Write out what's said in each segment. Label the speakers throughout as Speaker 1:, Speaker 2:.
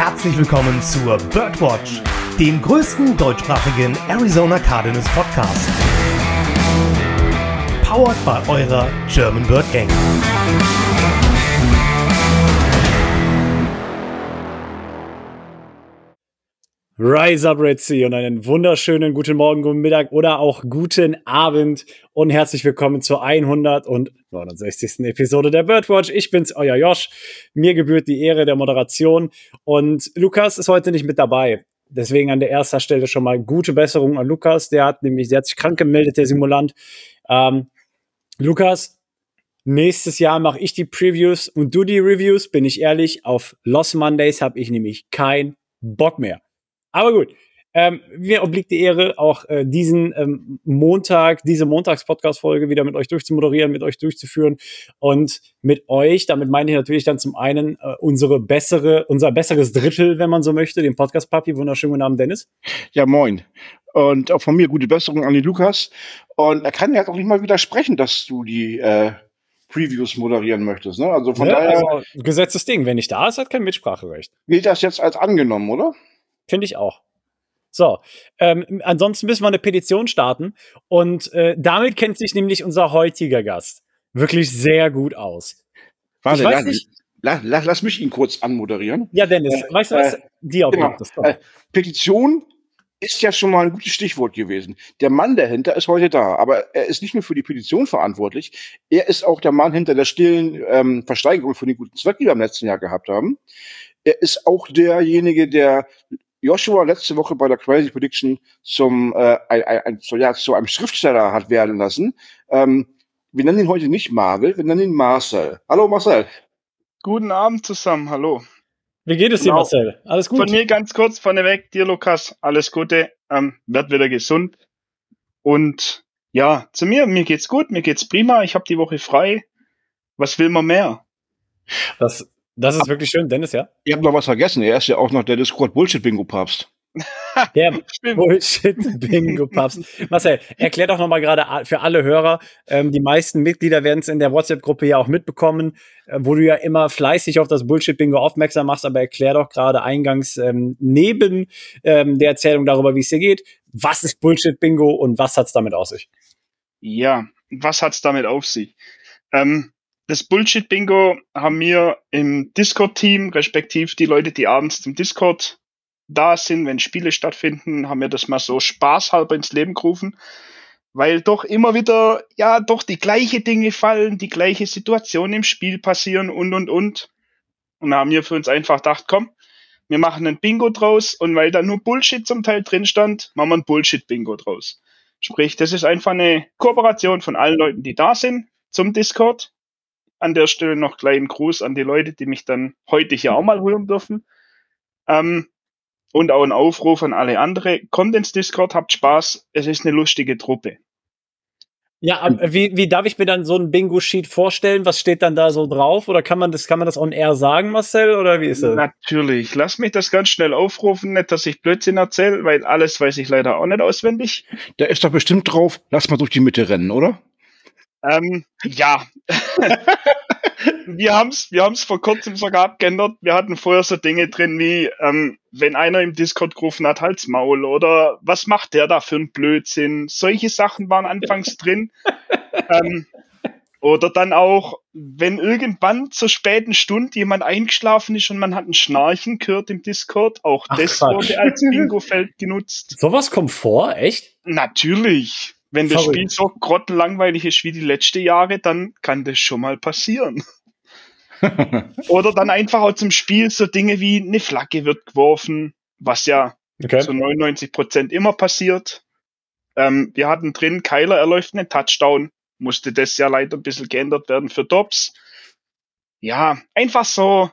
Speaker 1: herzlich willkommen zur Birdwatch, dem größten deutschsprachigen Arizona Cardinals Podcast. Powered by eurer German Bird Gang.
Speaker 2: Rise up Red Sea und einen wunderschönen guten Morgen, guten Mittag oder auch guten Abend und herzlich willkommen zur 169. Episode der Birdwatch. Ich bin's, euer Josh. Mir gebührt die Ehre der Moderation und Lukas ist heute nicht mit dabei. Deswegen an der ersten Stelle schon mal gute Besserung an Lukas. Der hat nämlich, der hat sich krank gemeldet, der Simulant. Ähm, Lukas, nächstes Jahr mache ich die Previews und du die Reviews. Bin ich ehrlich, auf Lost Mondays habe ich nämlich keinen Bock mehr. Aber gut. Ähm, mir obliegt die Ehre, auch äh, diesen ähm, Montag, diese Montags-Podcast-Folge wieder mit euch durchzumoderieren, mit euch durchzuführen und mit euch, damit meine ich natürlich dann zum einen äh, unsere bessere, unser besseres Drittel, wenn man so möchte, den Podcast-Papi. Wunderschönen guten Abend, Dennis.
Speaker 3: Ja, moin. Und auch von mir gute Besserung an den Lukas. Und er kann ja auch nicht mal widersprechen, dass du die äh, Previews moderieren möchtest. Ne? Also von
Speaker 2: ja,
Speaker 3: daher
Speaker 2: also, gesetztes Ding. Wenn nicht da ist, hat kein Mitspracherecht.
Speaker 3: gilt das jetzt als angenommen, oder?
Speaker 2: Finde ich auch. So, ähm, ansonsten müssen wir eine Petition starten und äh, damit kennt sich nämlich unser heutiger Gast wirklich sehr gut aus.
Speaker 3: Warte,
Speaker 2: Ich weiß
Speaker 3: lass,
Speaker 2: nicht-
Speaker 3: lass, lass, lass mich ihn kurz anmoderieren.
Speaker 2: Ja, Dennis,
Speaker 3: Äh,
Speaker 2: weißt du was?
Speaker 3: äh,
Speaker 2: Die obliegt
Speaker 3: Genau.
Speaker 2: das.
Speaker 3: Äh, Petition ist ja schon mal ein gutes Stichwort gewesen. Der Mann dahinter ist heute da, aber er ist nicht nur für die Petition verantwortlich, er ist auch der Mann hinter der stillen ähm, Versteigerung für den guten Zweck, die wir im letzten Jahr gehabt haben. Er ist auch derjenige, der Joshua letzte Woche bei der Crazy Prediction zum äh, ein, ein, so, ja, zu einem Schriftsteller hat werden lassen. Ähm, wir nennen ihn heute nicht Marvel, wir nennen ihn Marcel. Hallo Marcel.
Speaker 4: Guten Abend zusammen, hallo.
Speaker 2: Wie geht es dir,
Speaker 4: genau.
Speaker 2: Marcel? Alles gut?
Speaker 4: Von mir ganz kurz vorneweg, dir Lukas, alles Gute, ähm, werd wieder gesund. Und ja, zu mir, mir geht's gut, mir geht's prima, ich habe die Woche frei. Was will man mehr?
Speaker 2: Das, das ist wirklich schön, Dennis, ja?
Speaker 3: Ihr habt noch was vergessen, er ist ja auch noch der Discord Bullshit Bingo Papst.
Speaker 2: Der. Bullshit-Bingo-Papst. Marcel, erklär doch nochmal gerade für alle Hörer, ähm, die meisten Mitglieder werden es in der WhatsApp-Gruppe ja auch mitbekommen, äh, wo du ja immer fleißig auf das Bullshit-Bingo aufmerksam machst, aber erklär doch gerade eingangs ähm, neben ähm, der Erzählung darüber, wie es dir geht, was ist Bullshit-Bingo und was hat's damit aus sich?
Speaker 4: Ja, was hat's damit auf sich? Ähm, das Bullshit-Bingo haben wir im Discord-Team, respektiv die Leute, die abends zum Discord da sind, wenn Spiele stattfinden, haben wir das mal so spaßhalber ins Leben gerufen, weil doch immer wieder, ja, doch die gleiche Dinge fallen, die gleiche Situation im Spiel passieren und, und, und. Und da haben wir für uns einfach gedacht, komm, wir machen ein Bingo draus und weil da nur Bullshit zum Teil drin stand, machen wir ein Bullshit-Bingo draus. Sprich, das ist einfach eine Kooperation von allen Leuten, die da sind, zum Discord. An der Stelle noch kleinen Gruß an die Leute, die mich dann heute hier auch mal hören dürfen. Ähm, und auch ein Aufruf an alle andere. Kommt ins Discord, habt Spaß. Es ist eine lustige Truppe.
Speaker 2: Ja, aber wie, wie darf ich mir dann so ein Bingo-Sheet vorstellen? Was steht dann da so drauf? Oder kann man das, kann man das on air sagen, Marcel? Oder wie ist das?
Speaker 4: Natürlich. Lass mich das ganz schnell aufrufen. Nicht, dass ich Blödsinn erzähle, weil alles weiß ich leider auch nicht auswendig.
Speaker 3: Da ist doch bestimmt drauf, lass mal durch die Mitte rennen, oder?
Speaker 4: Ähm, ja. wir haben's, wir haben's vor kurzem sogar abgeändert. Wir hatten vorher so Dinge drin wie, ähm, wenn einer im Discord gerufen hat, halt's Maul oder was macht der da für ein Blödsinn? Solche Sachen waren anfangs drin. Ähm, oder dann auch, wenn irgendwann zur späten Stunde jemand eingeschlafen ist und man hat ein Schnarchen gehört im Discord, auch
Speaker 2: Ach,
Speaker 4: das
Speaker 2: Quatsch.
Speaker 4: wurde als Bingo-Feld genutzt.
Speaker 2: Sowas kommt vor? Echt?
Speaker 4: Natürlich. Wenn das
Speaker 2: Verrückt.
Speaker 4: Spiel so grottenlangweilig ist wie die letzten Jahre, dann kann das schon mal passieren. Oder dann einfach auch zum Spiel so Dinge wie eine Flagge wird geworfen, was ja
Speaker 2: Okay.
Speaker 4: zu 99 Prozent immer passiert. Ähm, wir hatten drin, Kyler erläuft einen Touchdown, musste das ja leider ein bisschen geändert werden für Dobbs. Ja, einfach so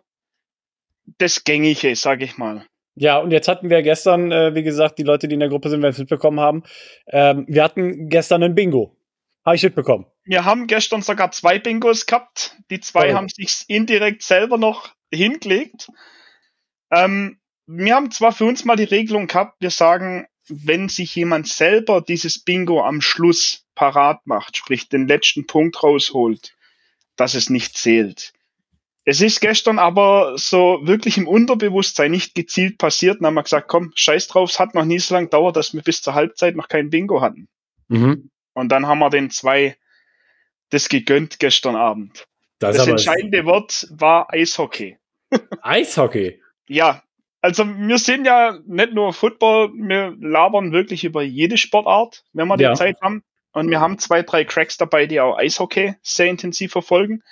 Speaker 4: das Gängige, sag ich mal.
Speaker 2: Ja, und jetzt hatten wir gestern, äh, wie gesagt, die Leute, die in der Gruppe sind, werden es mitbekommen haben. Ähm, wir hatten gestern ein Bingo. Habe ich mitbekommen.
Speaker 4: Wir haben gestern sogar zwei Bingos gehabt. Die zwei
Speaker 2: Oh.
Speaker 4: haben sich indirekt selber noch hingelegt. Ähm, wir haben zwar für uns mal die Regelung gehabt, wir sagen, wenn sich jemand selber dieses Bingo am Schluss parat macht, sprich den letzten Punkt rausholt, dass es nicht zählt. Es ist gestern aber so wirklich im Unterbewusstsein nicht gezielt passiert. Dann haben wir gesagt, komm, scheiß drauf, es hat noch nie so lange dauert, dass wir bis zur Halbzeit noch kein Bingo hatten.
Speaker 2: Mhm.
Speaker 4: Und dann haben wir den zwei das gegönnt gestern Abend.
Speaker 2: Das,
Speaker 4: Das, entscheidende Wort war Eishockey.
Speaker 2: Eishockey.
Speaker 4: Ja, also wir sind ja nicht nur Football, wir labern wirklich über jede Sportart, wenn wir
Speaker 2: Ja.
Speaker 4: die Zeit haben. Und wir haben zwei, drei Cracks dabei, die auch Eishockey sehr intensiv verfolgen.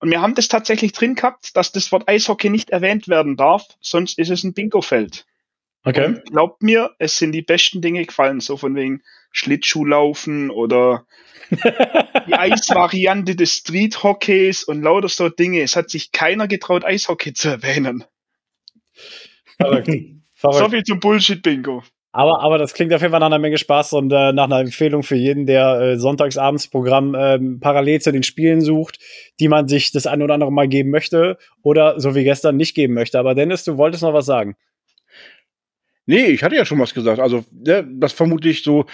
Speaker 4: Und wir haben das tatsächlich drin gehabt, dass das Wort Eishockey nicht erwähnt werden darf, sonst ist es ein Bingo-Feld.
Speaker 2: Okay.
Speaker 4: Und glaubt mir, es sind die besten Dinge gefallen, so von wegen Schlittschuhlaufen oder die Eisvariante des Street-Hockeys und lauter so Dinge. Es hat sich keiner getraut, Eishockey zu erwähnen.
Speaker 2: Verrückt.
Speaker 4: So
Speaker 2: Verrückt.
Speaker 4: viel zum Bullshit-Bingo.
Speaker 2: Aber, aber das klingt auf jeden Fall nach einer Menge Spaß und äh, nach einer Empfehlung für jeden, der äh, Sonntagsabendsprogramm ähm, parallel zu den Spielen sucht, die man sich das ein oder andere Mal geben möchte oder so wie gestern nicht geben möchte. Aber Dennis, du wolltest noch was sagen.
Speaker 3: Nee, ich hatte ja schon was gesagt. Also, ne, das vermutlich so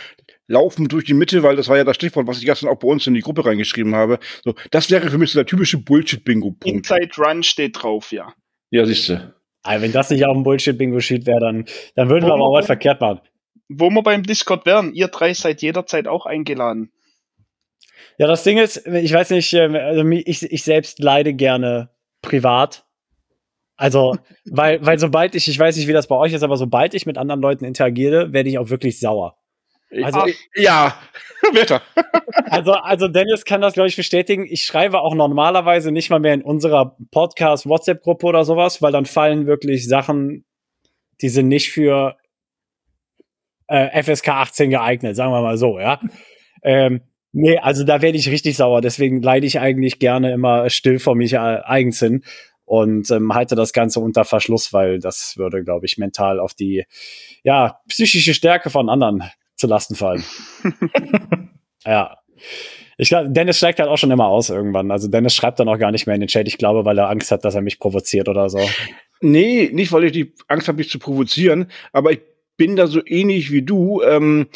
Speaker 3: laufen durch die Mitte, weil das war ja das Stichwort, was ich gestern auch bei uns in die Gruppe reingeschrieben habe. So, das wäre für mich so der typische Bullshit-Bingo-Punkt.
Speaker 4: Inside Run steht drauf, ja.
Speaker 3: Ja, siehste.
Speaker 2: Also, wenn das nicht auf dem Bullshit-Bingo-Sheet wäre, dann, dann würden wir aber auch was verkehrt machen.
Speaker 4: Wo wir beim Discord wären, ihr drei seid jederzeit auch eingeladen.
Speaker 2: Ja, das Ding ist, ich weiß nicht, ähm, also ich, ich selbst leide gerne privat. Also, weil, weil sobald ich, ich weiß nicht, wie das bei euch ist, aber sobald ich mit anderen Leuten interagiere, werde ich auch wirklich sauer. Also-
Speaker 3: Also, ja, Wetter.
Speaker 2: Also, also Dennis kann das, glaube ich, bestätigen. Ich schreibe auch normalerweise nicht mal mehr in unserer Podcast-WhatsApp-Gruppe oder sowas, weil dann fallen wirklich Sachen, die sind nicht für äh, FSK 18 geeignet, sagen wir mal so, ja. ähm, nee, also da werde ich richtig sauer. Deswegen leide ich eigentlich gerne immer still vor mich äh, eigens hin und ähm, halte das Ganze unter Verschluss, weil das würde, glaube ich, mental auf die ja, psychische Stärke von anderen zu Lasten fallen. ja. Ich glaube, Dennis steigt halt auch schon immer aus irgendwann. Also Dennis schreibt dann auch gar nicht mehr in den Chat. Ich glaube, weil er Angst hat, dass er mich provoziert oder so.
Speaker 3: Nee, nicht, weil ich die Angst habe, dich zu provozieren, aber ich bin da so ähnlich wie du. Ähm,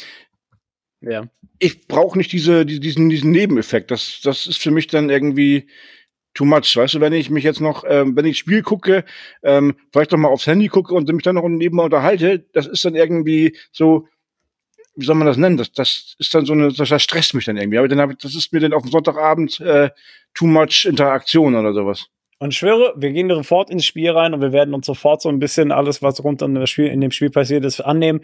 Speaker 2: Ja.
Speaker 3: ich brauche nicht diese, die- diesen, diesen Nebeneffekt. Das, das ist für mich dann irgendwie too much. Weißt du, wenn ich mich jetzt noch, ähm, wenn ich Spiel gucke, ähm, vielleicht noch mal aufs Handy gucke und mich dann noch nebenbei unterhalte, das ist dann irgendwie so, wie soll man das nennen? Das, das ist dann so eine, das, das stresst mich dann irgendwie. Aber dann hab ich, das ist mir dann auf dem Sonntagabend äh, too much Interaktion oder sowas.
Speaker 2: Und schwöre, wir gehen sofort ins Spiel rein und wir werden uns sofort so ein bisschen alles, was rund um das Spiel, in dem Spiel passiert ist, annehmen.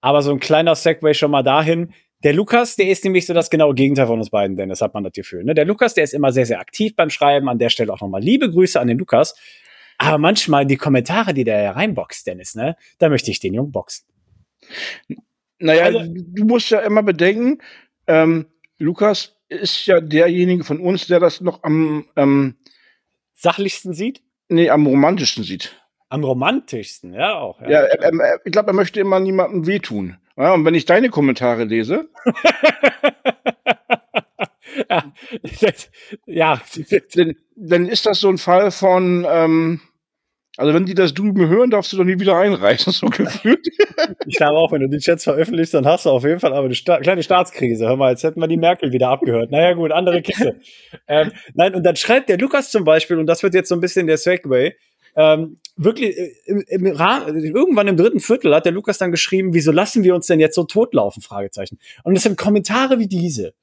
Speaker 2: Aber so ein kleiner Segway schon mal dahin. Der Lukas, der ist nämlich so das genaue Gegenteil von uns beiden, Dennis, hat man das Gefühl. Ne? Der Lukas, der ist immer sehr, sehr aktiv beim Schreiben. An der Stelle auch nochmal liebe Grüße an den Lukas. Aber manchmal die Kommentare, die der reinboxt, Dennis, ne? Da möchte ich den Jungen boxen.
Speaker 3: Naja,
Speaker 2: Also-
Speaker 3: du musst ja immer bedenken, ähm, Lukas ist ja derjenige von uns, der das noch am, ähm,
Speaker 2: Sachlichsten sieht?
Speaker 3: nee, am romantischsten sieht.
Speaker 2: Am romantischsten, ja auch.
Speaker 3: Ja, er, er, er, ich glaube, er möchte immer niemandem wehtun. Ja, und wenn ich deine Kommentare lese,
Speaker 2: ja, das, ja,
Speaker 3: dann, dann ist das so ein Fall von, ähm, also wenn die das drüben hören, darfst du doch nie wieder einreißen, so gefühlt.
Speaker 2: ich glaube auch, wenn du die Chats veröffentlichst, dann hast du auf jeden Fall aber eine sta kleine Staatskrise. Hör mal, jetzt hätten wir die Merkel wieder abgehört. Naja, gut, andere Kiste. ähm, nein, und dann schreibt der Lukas zum Beispiel, und das wird jetzt so ein bisschen der Segway, ähm, wirklich, äh, im, im Ra irgendwann im dritten Viertel hat der Lukas dann geschrieben, wieso lassen wir uns denn jetzt so totlaufen? Fragezeichen. Und es sind Kommentare wie diese,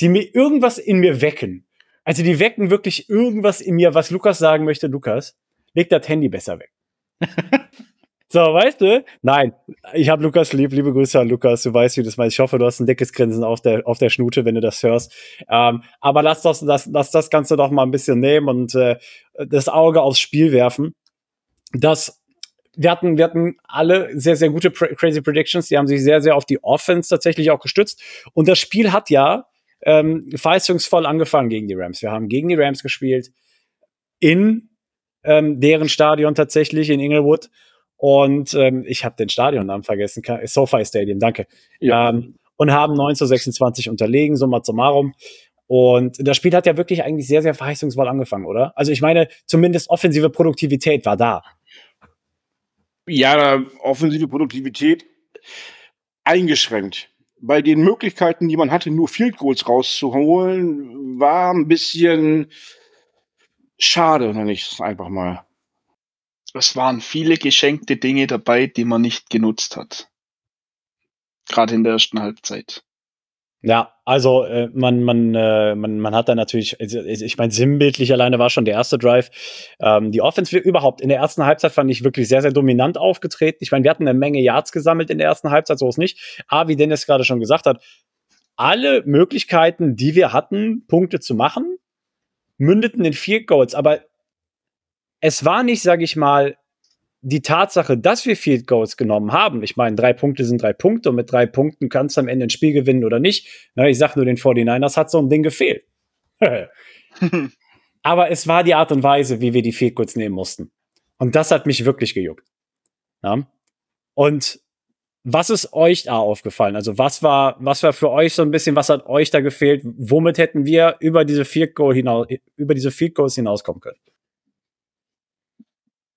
Speaker 2: die mir irgendwas in mir wecken. Also die wecken wirklich irgendwas in mir, was Lukas sagen möchte. Lukas, leg das Handy besser weg. so, weißt du? Nein, ich habe Lukas lieb. Liebe Grüße an Lukas. Du weißt, wie das meinst. Ich hoffe, du hast ein dickes Grinsen auf der, auf der Schnute, wenn du das hörst. Ähm, aber lass das, lass, lass das Ganze doch mal ein bisschen nehmen und äh, das Auge aufs Spiel werfen. Das wir hatten, wir hatten alle sehr, sehr gute Pra- Crazy Predictions. Die haben sich sehr, sehr auf die Offense tatsächlich auch gestützt. Und das Spiel hat ja ähm, verheißungsvoll angefangen gegen die Rams. Wir haben gegen die Rams gespielt in ähm, deren Stadion tatsächlich in Inglewood. Und ähm, ich habe den Stadionnamen vergessen. SoFi Stadium, danke.
Speaker 3: Ja.
Speaker 2: Ähm, und haben 9 zu 26 unterlegen, summa summarum. Und das Spiel hat ja wirklich eigentlich sehr, sehr verheißungsvoll angefangen, oder? Also ich meine, zumindest offensive Produktivität war da.
Speaker 3: Ja, offensive Produktivität eingeschränkt. Bei den Möglichkeiten, die man hatte, nur Field Goals rauszuholen, war ein bisschen schade, nenne ich es einfach mal.
Speaker 4: Es waren viele geschenkte Dinge dabei, die man nicht genutzt hat. Gerade in der ersten Halbzeit.
Speaker 2: Ja, also äh, man, man, äh, man, man hat da natürlich, also, ich meine, sinnbildlich alleine war schon der erste Drive. Ähm, die Offense überhaupt in der ersten Halbzeit fand ich wirklich sehr, sehr dominant aufgetreten. Ich meine, wir hatten eine Menge Yards gesammelt in der ersten Halbzeit, so ist nicht. Aber wie Dennis gerade schon gesagt hat, alle Möglichkeiten, die wir hatten, Punkte zu machen, mündeten in Field Goals. Aber es war nicht, sage ich mal, die Tatsache, dass wir Field Goals genommen haben, ich meine, drei Punkte sind drei Punkte und mit drei Punkten kannst du am Ende ein Spiel gewinnen oder nicht. Na, ich sag nur den 49ers hat so ein Ding gefehlt. Aber es war die Art und Weise, wie wir die Field Goals nehmen mussten. Und das hat mich wirklich gejuckt. Ja? Und was ist euch da aufgefallen? Also was war, was war für euch so ein bisschen, was hat euch da gefehlt? Womit hätten wir über diese Field Goal hinaus, über diese Field Goals hinauskommen können?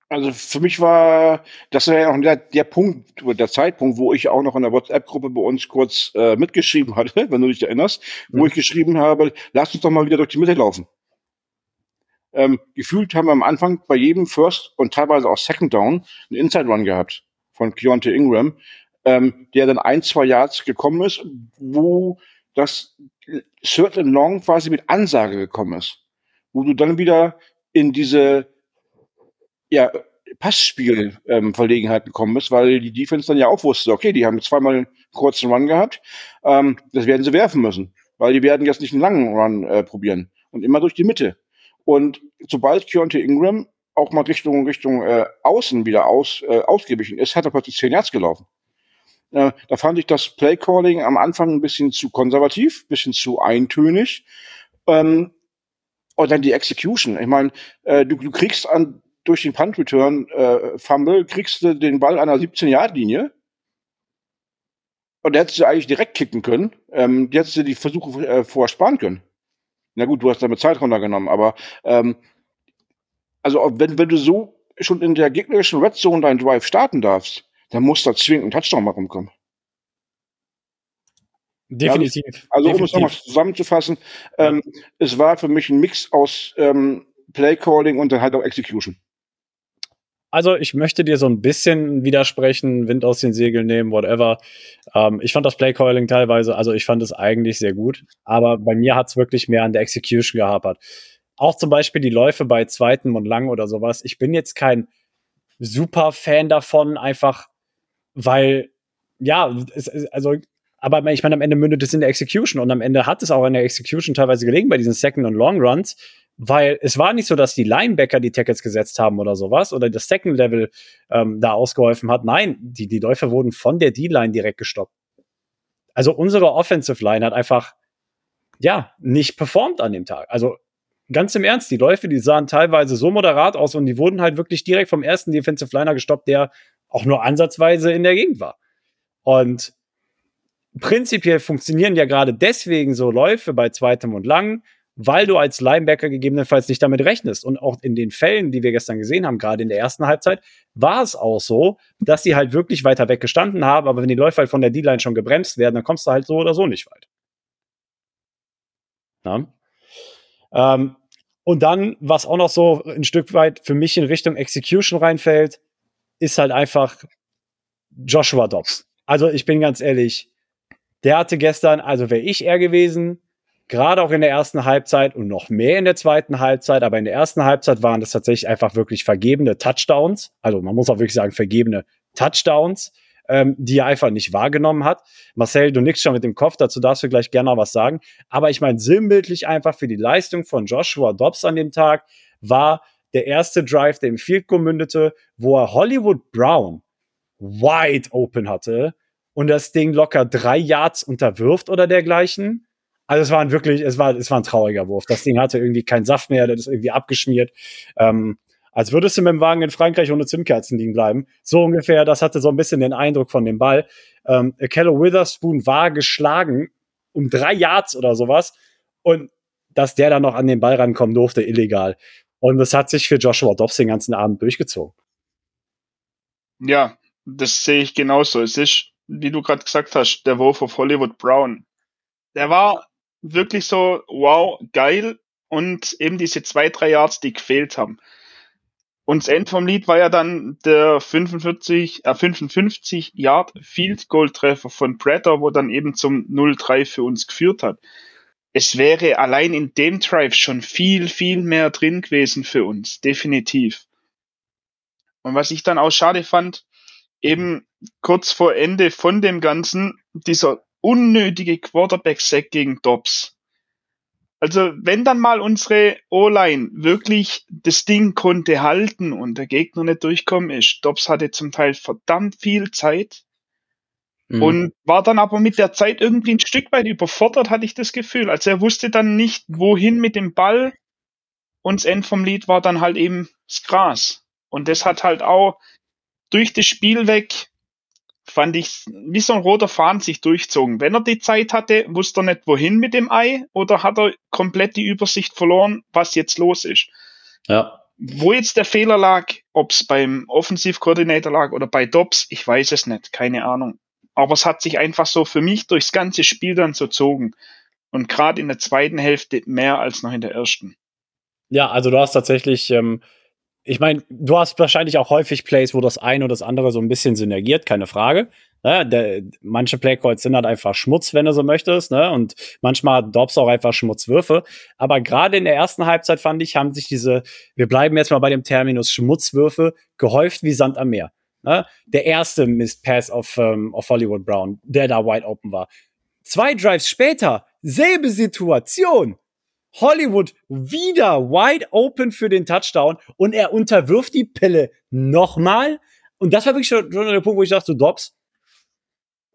Speaker 3: Also für mich war das war ja auch der, der Punkt, der Zeitpunkt, wo ich auch noch in der WhatsApp-Gruppe bei uns kurz äh, mitgeschrieben hatte, wenn du dich erinnerst, mhm. wo ich geschrieben habe, lass uns doch mal wieder durch die Mitte laufen. Ähm, gefühlt haben wir am Anfang bei jedem First und teilweise auch Second Down einen Inside Run gehabt von Keontae Ingram, ähm, der dann ein, zwei Yards gekommen ist, wo das Third and Long quasi mit Ansage gekommen ist. Wo du dann wieder in diese ja, Passspiel-Verlegenheit ähm, gekommen ist, weil die Defense dann ja auch wusste, okay, die haben zweimal einen kurzen Run gehabt, ähm, das werden sie werfen müssen, weil die werden jetzt nicht einen langen Run äh, probieren und immer durch die Mitte. Und sobald Keontae Ingram auch mal Richtung Richtung äh, Außen wieder aus, äh, ausgewichen ist, hat er plötzlich 10 Yards gelaufen. Äh, da fand ich das Playcalling am Anfang ein bisschen zu konservativ, bisschen zu eintönig. Ähm, und dann die Execution. Ich meine, äh, du, du kriegst an durch den Punt-Return-Fumble äh, kriegst du den Ball an der 17-Yard-Linie. Und der hättest du eigentlich direkt kicken können. Ähm, die hättest du die Versuche äh, vorsparen können. Na gut, du hast damit Zeit runtergenommen, aber ähm, also wenn, wenn du so schon in der gegnerischen Red Zone deinen Drive starten darfst, dann muss da zwingend ein Touchdown mal rumkommen.
Speaker 2: Definitiv.
Speaker 3: Ja, also um es nochmal zusammenzufassen, ähm, es war für mich ein Mix aus ähm, Playcalling und dann halt auch Execution.
Speaker 2: Also ich möchte dir so ein bisschen widersprechen, Wind aus den Segeln nehmen, whatever. Ähm, ich fand das Playcalling teilweise, also ich fand es eigentlich sehr gut, aber bei mir hat es wirklich mehr an der Execution gehapert. Auch zum Beispiel die Läufe bei zweiten und lang oder sowas. Ich bin jetzt kein super Fan davon, einfach weil, ja, es, also aber ich meine, am Ende mündet es in der Execution und am Ende hat es auch in der Execution teilweise gelegen bei diesen Second- und Long Runs, weil es war nicht so, dass die Linebacker die Tackles gesetzt haben oder sowas oder das Second Level ähm, da ausgeholfen hat. Nein, die, die Läufe wurden von der D-Line direkt gestoppt. Also unsere Offensive Line hat einfach, ja, nicht performt an dem Tag. Also ganz im Ernst, die Läufe, die sahen teilweise so moderat aus und die wurden halt wirklich direkt vom ersten Defensive Liner gestoppt, der auch nur ansatzweise in der Gegend war. Und prinzipiell funktionieren ja gerade deswegen so Läufe bei zweitem und lang, weil du als Linebacker gegebenenfalls nicht damit rechnest. Und auch in den Fällen, die wir gestern gesehen haben, gerade in der ersten Halbzeit, war es auch so, dass sie halt wirklich weiter weg gestanden haben. Aber wenn die Läufer halt von der D-Line schon gebremst werden, dann kommst du halt so oder so nicht weit. Ähm, und dann, was auch noch so ein Stück weit für mich in Richtung Execution reinfällt, ist halt einfach Joshua Dobbs. Also ich bin ganz ehrlich, der hatte gestern, also wäre ich er gewesen, gerade auch in der ersten Halbzeit und noch mehr in der zweiten Halbzeit, aber in der ersten Halbzeit waren das tatsächlich einfach wirklich vergebene Touchdowns. Also man muss auch wirklich sagen, vergebene Touchdowns, ähm, die er einfach nicht wahrgenommen hat. Marcel, du nix schon mit dem Kopf, dazu darfst du gleich gerne noch was sagen. Aber ich meine, sinnbildlich einfach für die Leistung von Joshua Dobbs an dem Tag war der erste Drive, der im Field Goal mündete, wo er Hollywood Brown wide open hatte und das Ding locker drei Yards unterwirft oder dergleichen also es war wirklich, es war, es war ein trauriger Wurf. Das Ding hatte irgendwie keinen Saft mehr, das ist irgendwie abgeschmiert. Ähm, als würdest du mit dem Wagen in Frankreich ohne Zimtkerzen liegen bleiben. So ungefähr, das hatte so ein bisschen den Eindruck von dem Ball. Ähm, Kello Witherspoon war geschlagen um drei Yards oder sowas. Und dass der dann noch an den Ball rankommen durfte, illegal. Und das hat sich für Joshua Dobbs den ganzen Abend durchgezogen.
Speaker 4: Ja, das sehe ich genauso. Es ist, wie du gerade gesagt hast, der Wurf auf Hollywood Brown. Der war wirklich so, wow, geil. und eben diese zwei, drei Yards, die gefehlt haben. Und das End vom Lied war ja dann der 45, äh, 55 Yard Field Goal Treffer von Predator, wo dann eben zum 0-3 für uns geführt hat. Es wäre allein in dem Drive schon viel, viel mehr drin gewesen für uns. Definitiv. Und was ich dann auch schade fand, eben kurz vor Ende von dem Ganzen, dieser unnötige Quarterback-Sack gegen Dobbs also wenn dann mal unsere O-Line wirklich das Ding konnte halten und der Gegner nicht durchkommen ist, Dobbs hatte zum Teil verdammt viel Zeit mhm. und war dann aber mit der Zeit irgendwie ein Stück weit überfordert, hatte ich das Gefühl. Also er wusste dann nicht, wohin mit dem Ball und das End vom Lied war dann halt eben das Gras. Und das hat halt auch durch das Spiel weg fand ich wie so ein roter Faden sich durchzogen. Wenn er die Zeit hatte, wusste er nicht wohin mit dem Ei oder hat er komplett die Übersicht verloren, was jetzt los ist.
Speaker 2: Ja.
Speaker 4: Wo jetzt der Fehler lag, ob es beim Offensivkoordinator lag oder bei Dobbs, ich weiß es nicht, keine Ahnung. Aber es hat sich einfach so für mich durchs ganze Spiel dann so zogen. Und gerade in der zweiten Hälfte mehr als noch in der ersten.
Speaker 2: Ja, also du hast tatsächlich ähm, ich meine, du hast wahrscheinlich auch häufig Plays, wo das eine oder das andere so ein bisschen synergiert, keine Frage. Ja, der, manche Playcalls sind halt einfach Schmutz, wenn du so möchtest, ne? Und manchmal Dobbs auch einfach Schmutzwürfe. Aber gerade in der ersten Halbzeit fand ich, haben sich diese, wir bleiben jetzt mal bei dem Terminus Schmutzwürfe, gehäuft wie Sand am Meer. Ne? Der erste Mist Pass auf, ähm, auf Hollywood Brown, der da wide open war. Zwei Drives später, selbe Situation. Hollywood wieder wide open für den Touchdown und er unterwirft die Pille nochmal. Und das war wirklich schon, der Punkt, wo ich dachte, du Dobbs,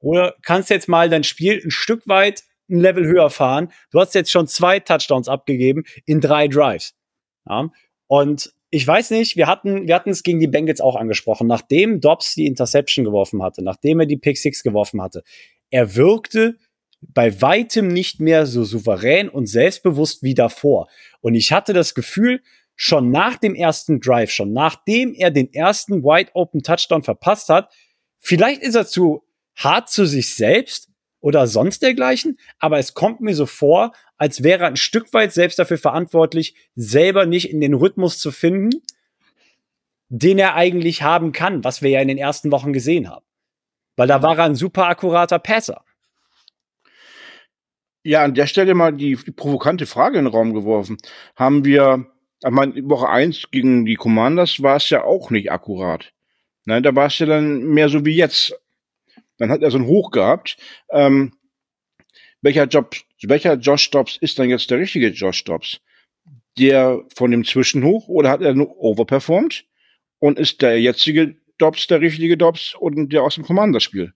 Speaker 2: oder kannst jetzt mal dein Spiel ein Stück weit ein Level höher fahren. Du hast jetzt schon zwei Touchdowns abgegeben in drei Drives. Ja? Und ich weiß nicht, wir hatten, wir hatten es gegen die Bengals auch angesprochen. Nachdem Dobbs die Interception geworfen hatte, nachdem er die Pick Six geworfen hatte, er wirkte bei weitem nicht mehr so souverän und selbstbewusst wie davor. Und ich hatte das Gefühl, schon nach dem ersten Drive, schon nachdem er den ersten Wide Open Touchdown verpasst hat, vielleicht ist er zu hart zu sich selbst oder sonst dergleichen, aber es kommt mir so vor, als wäre er ein Stück weit selbst dafür verantwortlich, selber nicht in den Rhythmus zu finden, den er eigentlich haben kann, was wir ja in den ersten Wochen gesehen haben. Weil da war er ein super akkurater Passer.
Speaker 3: Ja, an der Stelle mal die, die provokante Frage in den Raum geworfen. Haben wir, ich meine, Woche eins gegen die Commanders war es ja auch nicht akkurat. Nein, da war es ja dann mehr so wie jetzt. Dann hat er so ein Hoch gehabt. Ähm, welcher Job, welcher Josh Dobbs ist dann jetzt der richtige Josh Dobbs? Der von dem Zwischenhoch oder hat er nur overperformed? Und ist der jetzige Dobbs der richtige Dobbs und der aus dem Commanderspiel?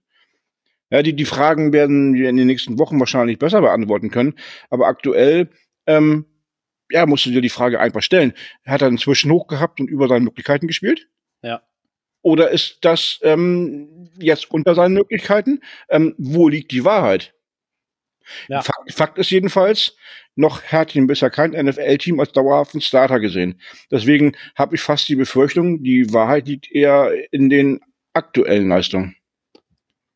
Speaker 3: Ja, die, die Fragen werden wir in den nächsten Wochen wahrscheinlich besser beantworten können. Aber aktuell, ähm, ja, musst du dir die Frage einfach stellen. Hat er inzwischen hoch gehabt und über seine Möglichkeiten gespielt?
Speaker 2: Ja.
Speaker 3: Oder ist das ähm, jetzt unter seinen Möglichkeiten? Ähm, wo liegt die Wahrheit? Ja. Fakt, Fakt ist jedenfalls, noch hat ihn bisher kein NFL-Team als dauerhaften Starter gesehen. Deswegen habe ich fast die Befürchtung, die Wahrheit liegt eher in den aktuellen Leistungen.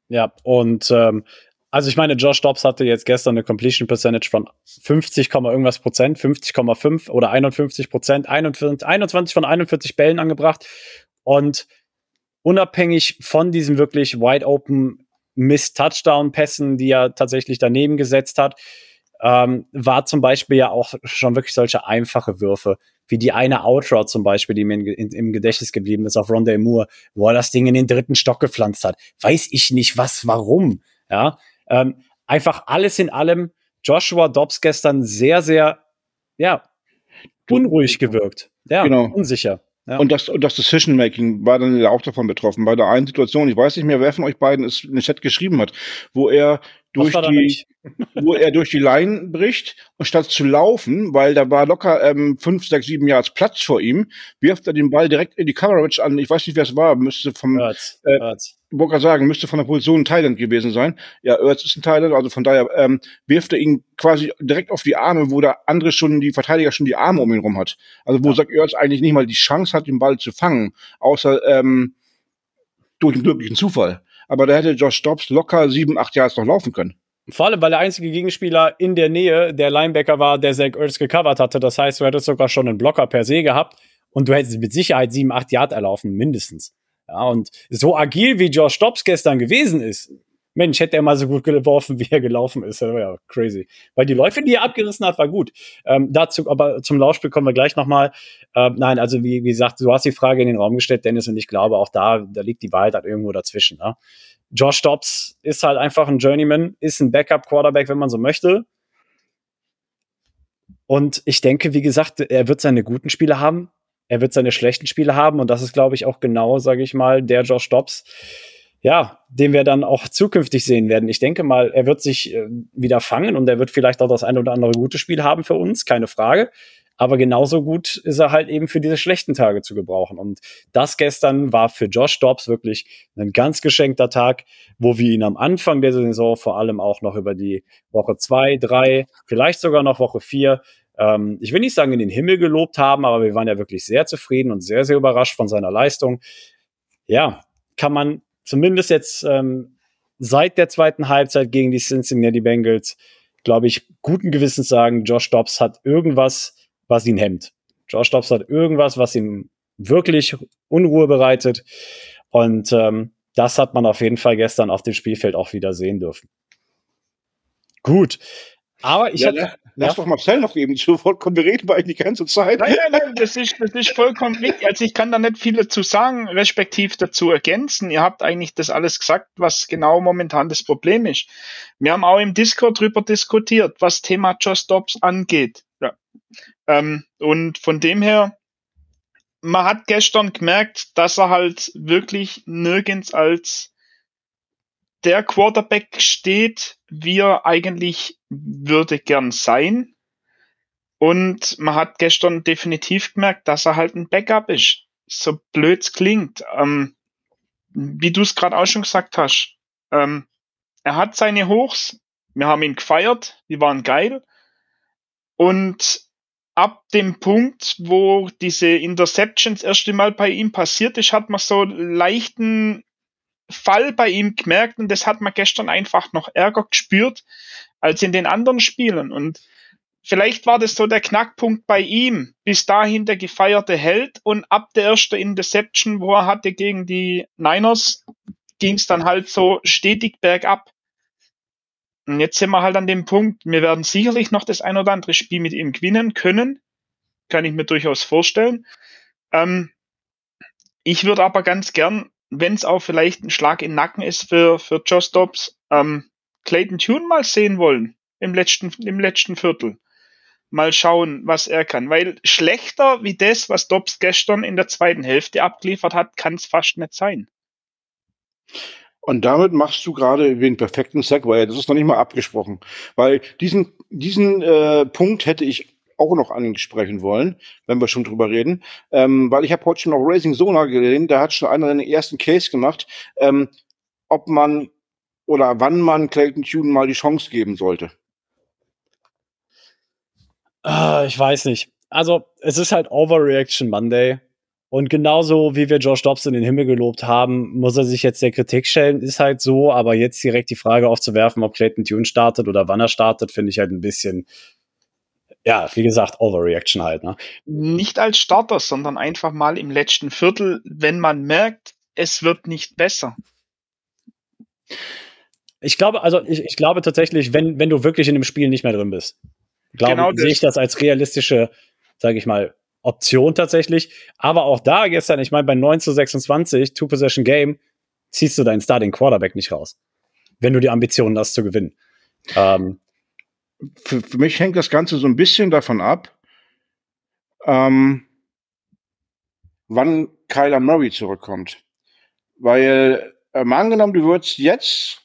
Speaker 2: Ja, und ähm, also ich meine, Josh Dobbs hatte jetzt gestern eine Completion Percentage von 50, irgendwas Prozent, 50,5 oder 51 Prozent, 21 von 41 Bällen angebracht. Und unabhängig von diesen wirklich wide open Miss-Touchdown-Pässen, die er tatsächlich daneben gesetzt hat, ähm, war zum Beispiel ja auch schon wirklich solche einfache Würfe, wie die eine Outroute zum Beispiel, die mir in, in, im Gedächtnis geblieben ist auf Rondé Moore, wo er das Ding in den dritten Stock gepflanzt hat. Weiß ich nicht was, warum. Ja, ähm, einfach alles in allem. Joshua Dobbs gestern sehr, sehr, ja, unruhig gewirkt. Ja, genau. unsicher. Ja.
Speaker 3: Und das, und das Decision-Making war dann auch davon betroffen. Bei der einen Situation, ich weiß nicht mehr, wer von euch beiden es in den Chat geschrieben hat, wo er durch die, wo er durch die Line bricht und statt zu laufen, weil da war locker ähm, fünf, sechs, sieben Yards Platz vor ihm, wirft er den Ball direkt in die Coverage an. Ich weiß nicht, wer es war, müsste vom, Erz, äh, Erz. sagen, müsste von der Position ein Thailand gewesen sein. Ja, Erz ist ein Thailand, also von daher ähm, wirft er ihn quasi direkt auf die Arme, wo der andere schon, die Verteidiger schon die Arme um ihn rum hat. Also wo ja. sagt Erz eigentlich nicht mal die Chance hat, den Ball zu fangen, außer ähm, durch einen glücklichen Zufall. Aber da hätte Josh Dobbs locker sieben, acht Jahre noch laufen können.
Speaker 2: Vor allem, weil der einzige Gegenspieler in der Nähe der Linebacker war, der Zach Ertz gecovert hatte. Das heißt, du hättest sogar schon einen Blocker per se gehabt und du hättest mit Sicherheit sieben, acht Yard erlaufen, mindestens. Ja, und so agil wie Josh Stops gestern gewesen ist, Mensch, hätte er mal so gut geworfen, wie er gelaufen ist. Das war ja crazy. Weil die Läufe, die er abgerissen hat, war gut. Ähm, dazu, aber zum Laufspiel kommen wir gleich nochmal. Ähm, nein, also wie, wie gesagt, du hast die Frage in den Raum gestellt, Dennis, und ich glaube auch da, da liegt die Wahrheit halt irgendwo dazwischen. Ne? Josh Dobbs ist halt einfach ein Journeyman, ist ein Backup-Quarterback, wenn man so möchte. Und ich denke, wie gesagt, er wird seine guten Spiele haben, er wird seine schlechten Spiele haben und das ist, glaube ich, auch genau, sage ich mal, der Josh Dobbs, ja, den wir dann auch zukünftig sehen werden. Ich denke mal, er wird sich äh, wieder fangen und er wird vielleicht auch das eine oder andere gute Spiel haben für uns, keine Frage. Aber genauso gut ist er halt eben für diese schlechten Tage zu gebrauchen. Und das gestern war für Josh Dobbs wirklich ein ganz geschenkter Tag, wo wir ihn am Anfang der Saison vor allem auch noch über die Woche zwei, drei, vielleicht sogar noch Woche vier ähm, ich will nicht sagen in den Himmel gelobt haben, aber wir waren ja wirklich sehr zufrieden und sehr, sehr überrascht von seiner Leistung. Ja, kann man zumindest jetzt ähm, seit der zweiten Halbzeit gegen die Cincinnati Bengals, glaube ich, guten Gewissens sagen, Josh Dobbs hat irgendwas was ihn hemmt. Josh Dobbs hat irgendwas, was ihm wirklich Unruhe bereitet. Und ähm, das hat man auf jeden Fall gestern auf dem Spielfeld auch wieder sehen dürfen. Gut. Aber ich
Speaker 3: ja,
Speaker 2: hatte,
Speaker 3: Lass ja? doch Marcel noch eben zu Wort kommen. Wir reden eigentlich die ganze Zeit.
Speaker 4: Nein, nein, nein, das ist, das ist vollkommen richtig. Also ich kann da nicht viel dazu sagen, respektiv dazu ergänzen. Ihr habt eigentlich das alles gesagt, was genau momentan das Problem ist. Wir haben auch im Discord drüber diskutiert, was Thema Just Stops angeht. Ja. Ähm, und von dem her, man hat gestern gemerkt, dass er halt wirklich nirgends als der Quarterback steht, wie er eigentlich würde gern sein. Und man hat gestern definitiv gemerkt, dass er halt ein Backup ist. So blöd's klingt. Ähm, wie du es gerade auch schon gesagt hast. Ähm, er hat seine Hochs. Wir haben ihn gefeiert. Die waren geil. Und ab dem Punkt, wo diese Interceptions erst einmal bei ihm passiert ist, hat man so leichten Fall bei ihm gemerkt und das hat man gestern einfach noch ärger gespürt als in den anderen Spielen. Und vielleicht war das so der Knackpunkt bei ihm. Bis dahin der gefeierte Held und ab der ersten Interception, wo er hatte gegen die Niners, ging es dann halt so stetig bergab. Und jetzt sind wir halt an dem Punkt, wir werden sicherlich noch das ein oder andere Spiel mit ihm gewinnen können. Kann ich mir durchaus vorstellen. Ähm, ich würde aber ganz gern, wenn es auch vielleicht ein Schlag in den Nacken ist für, für Josh Dobbs, ähm, Clayton Tune mal sehen wollen im letzten, im letzten Viertel. Mal schauen, was er kann. Weil schlechter wie das, was Dobbs gestern in der zweiten Hälfte abgeliefert hat, kann es fast nicht sein.
Speaker 3: Und damit machst du gerade den perfekten Segway. Das ist noch nicht mal abgesprochen. Weil diesen, diesen äh, Punkt hätte ich auch noch ansprechen wollen, wenn wir schon drüber reden. Ähm, weil ich habe heute schon noch Racing Sona gesehen, da hat schon einer den ersten Case gemacht, ähm, ob man oder wann man Clayton Tune mal die Chance geben sollte.
Speaker 2: Uh, ich weiß nicht. Also, es ist halt Overreaction Monday. Und genauso wie wir Josh Dobbs in den Himmel gelobt haben, muss er sich jetzt der Kritik stellen. Ist halt so, aber jetzt direkt die Frage aufzuwerfen, ob Clayton Tune startet oder wann er startet, finde ich halt ein bisschen, ja, wie gesagt, Overreaction halt. Ne?
Speaker 4: Nicht als Starter, sondern einfach mal im letzten Viertel, wenn man merkt, es wird nicht besser.
Speaker 2: Ich glaube, also ich, ich glaube tatsächlich, wenn, wenn du wirklich in dem Spiel nicht mehr drin bist, glaube, genau sehe ich das als realistische, sage ich mal, Option tatsächlich. Aber auch da gestern, ich meine, bei 9 zu 26, Two-Possession-Game, ziehst du deinen Starting Quarterback nicht raus. Wenn du die Ambitionen hast zu gewinnen. Ähm,
Speaker 3: für, für, mich hängt das Ganze so ein bisschen davon ab, ähm, wann Kyler Murray zurückkommt. Weil, äh, mal angenommen, du würdest jetzt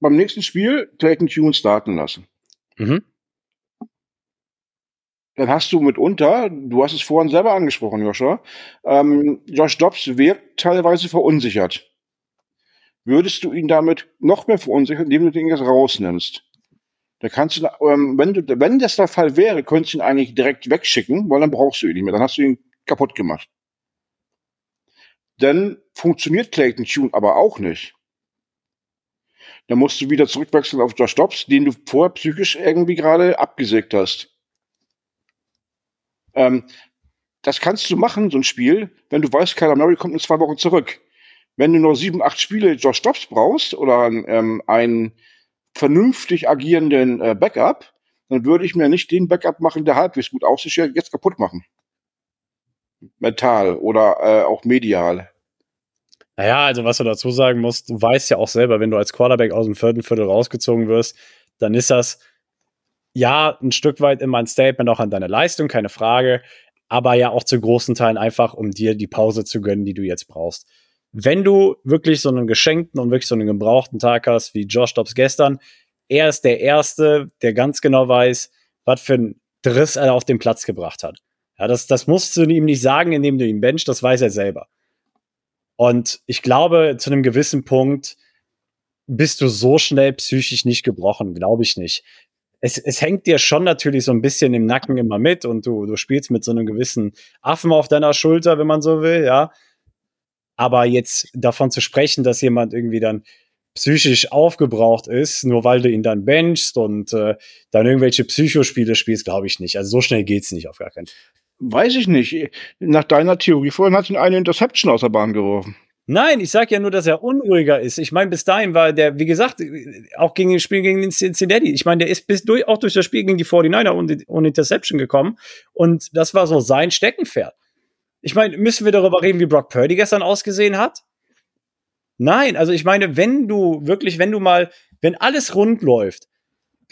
Speaker 3: beim nächsten Spiel Clayton Tune starten lassen. Mhm dann hast du mitunter, du hast es vorhin selber angesprochen, Joshua, ähm, Josh Dobbs wirkt teilweise verunsichert. Würdest du ihn damit noch mehr verunsichern, indem du den jetzt rausnimmst? Da kannst du, ähm, wenn du, wenn das der Fall wäre, könntest du ihn eigentlich direkt wegschicken, weil dann brauchst du ihn nicht mehr. Dann hast du ihn kaputt gemacht. Dann funktioniert Clayton Tune aber auch nicht. Dann musst du wieder zurückwechseln auf Josh Dobbs, den du vorher psychisch irgendwie gerade abgesägt hast. Ähm, das kannst du machen, so ein Spiel, wenn du weißt, Kyler Murray kommt in zwei Wochen zurück. Wenn du noch sieben, acht Spiele Josh Dobbs brauchst oder ähm, einen vernünftig agierenden äh, Backup, dann würde ich mir nicht den Backup machen, der halbwegs gut aussieht, jetzt kaputt machen. Mental oder äh, auch medial.
Speaker 2: Naja, also was du dazu sagen musst, du weißt ja auch selber, wenn du als Quarterback aus dem vierten Viertel rausgezogen wirst, dann ist das ja ein Stück weit immer ein Statement auch an deine Leistung, keine Frage, aber ja auch zu großen Teilen einfach, um dir die Pause zu gönnen, die du jetzt brauchst. Wenn du wirklich so einen geschenkten und wirklich so einen gebrauchten Tag hast, wie Josh Dobbs gestern, er ist der Erste, der ganz genau weiß, was für ein Driss er auf den Platz gebracht hat. Ja, das, das musst du ihm nicht sagen, indem du ihn benchst, das weiß er selber. Und ich glaube, zu einem gewissen Punkt bist du so schnell psychisch nicht gebrochen, glaube ich nicht. Es, es hängt dir schon natürlich so ein bisschen im Nacken immer mit und du, du spielst mit so einem gewissen Affen auf deiner Schulter, wenn man so will, ja. Aber jetzt davon zu sprechen, dass jemand irgendwie dann psychisch aufgebraucht ist, nur weil du ihn dann benchst und äh, dann irgendwelche Psychospiele spielst, glaube ich nicht. Also so schnell geht's nicht auf gar keinen Fall.
Speaker 3: Weiß ich nicht. Nach deiner Theorie vorhin hat ihn eine Interception aus der Bahn geworfen.
Speaker 2: Nein, ich sage ja nur, dass er unruhiger ist. Ich meine, bis dahin war der, wie gesagt, auch gegen das Spiel gegen den Cincinnati. Ich meine, der ist bis durch, auch durch das Spiel gegen die 49er und, und Interception gekommen. Und das war so sein Steckenpferd. Ich meine, müssen wir darüber reden, wie Brock Purdy gestern ausgesehen hat? Nein, also ich meine, wenn du wirklich, wenn du mal, wenn alles rund läuft,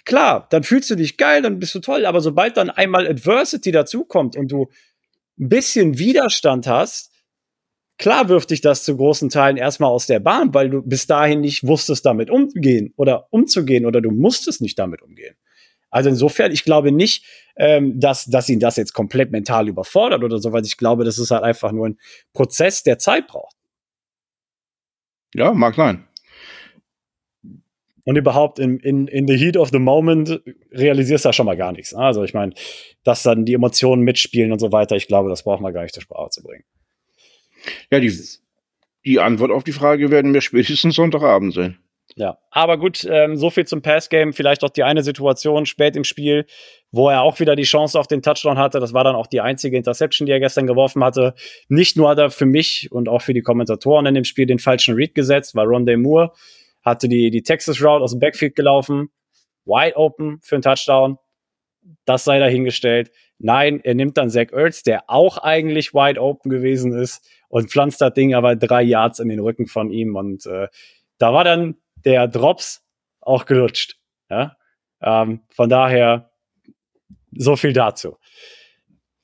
Speaker 2: klar, dann fühlst du dich geil, dann bist du toll, aber sobald dann einmal Adversity dazukommt und du ein bisschen Widerstand hast, klar wirft dich das zu großen Teilen erstmal aus der Bahn, weil du bis dahin nicht wusstest, damit umgehen oder umzugehen oder du musstest nicht damit umgehen. Also insofern, ich glaube nicht, ähm, dass, dass ihn das jetzt komplett mental überfordert oder so, weil ich glaube, das ist halt einfach nur ein Prozess, der Zeit braucht.
Speaker 3: Ja, mag sein.
Speaker 2: Und überhaupt in, in, in the heat of the moment realisierst du da schon mal gar nichts. Ne? Also ich meine, dass dann die Emotionen mitspielen und so weiter, ich glaube, das braucht man gar nicht zur Sprache zu bringen.
Speaker 3: Ja, die, die Antwort auf die Frage werden wir spätestens Sonntagabend sehen.
Speaker 2: Ja, aber gut, ähm, so viel zum Passgame. Vielleicht auch die eine Situation spät im Spiel, wo er auch wieder die Chance auf den Touchdown hatte. Das war dann auch die einzige Interception, die er gestern geworfen hatte. Nicht nur hat er für mich und auch für die Kommentatoren in dem Spiel den falschen Read gesetzt, weil Rondé Moore hatte die, die Texas Route aus dem Backfield gelaufen, wide open für einen Touchdown. Das sei dahingestellt. Nein, er nimmt dann Zach Ertz, der auch eigentlich wide open gewesen ist und pflanzt das Ding aber drei Yards in den Rücken von ihm und äh, da war dann der Drops auch gelutscht. Ja? Ähm, von daher so viel dazu.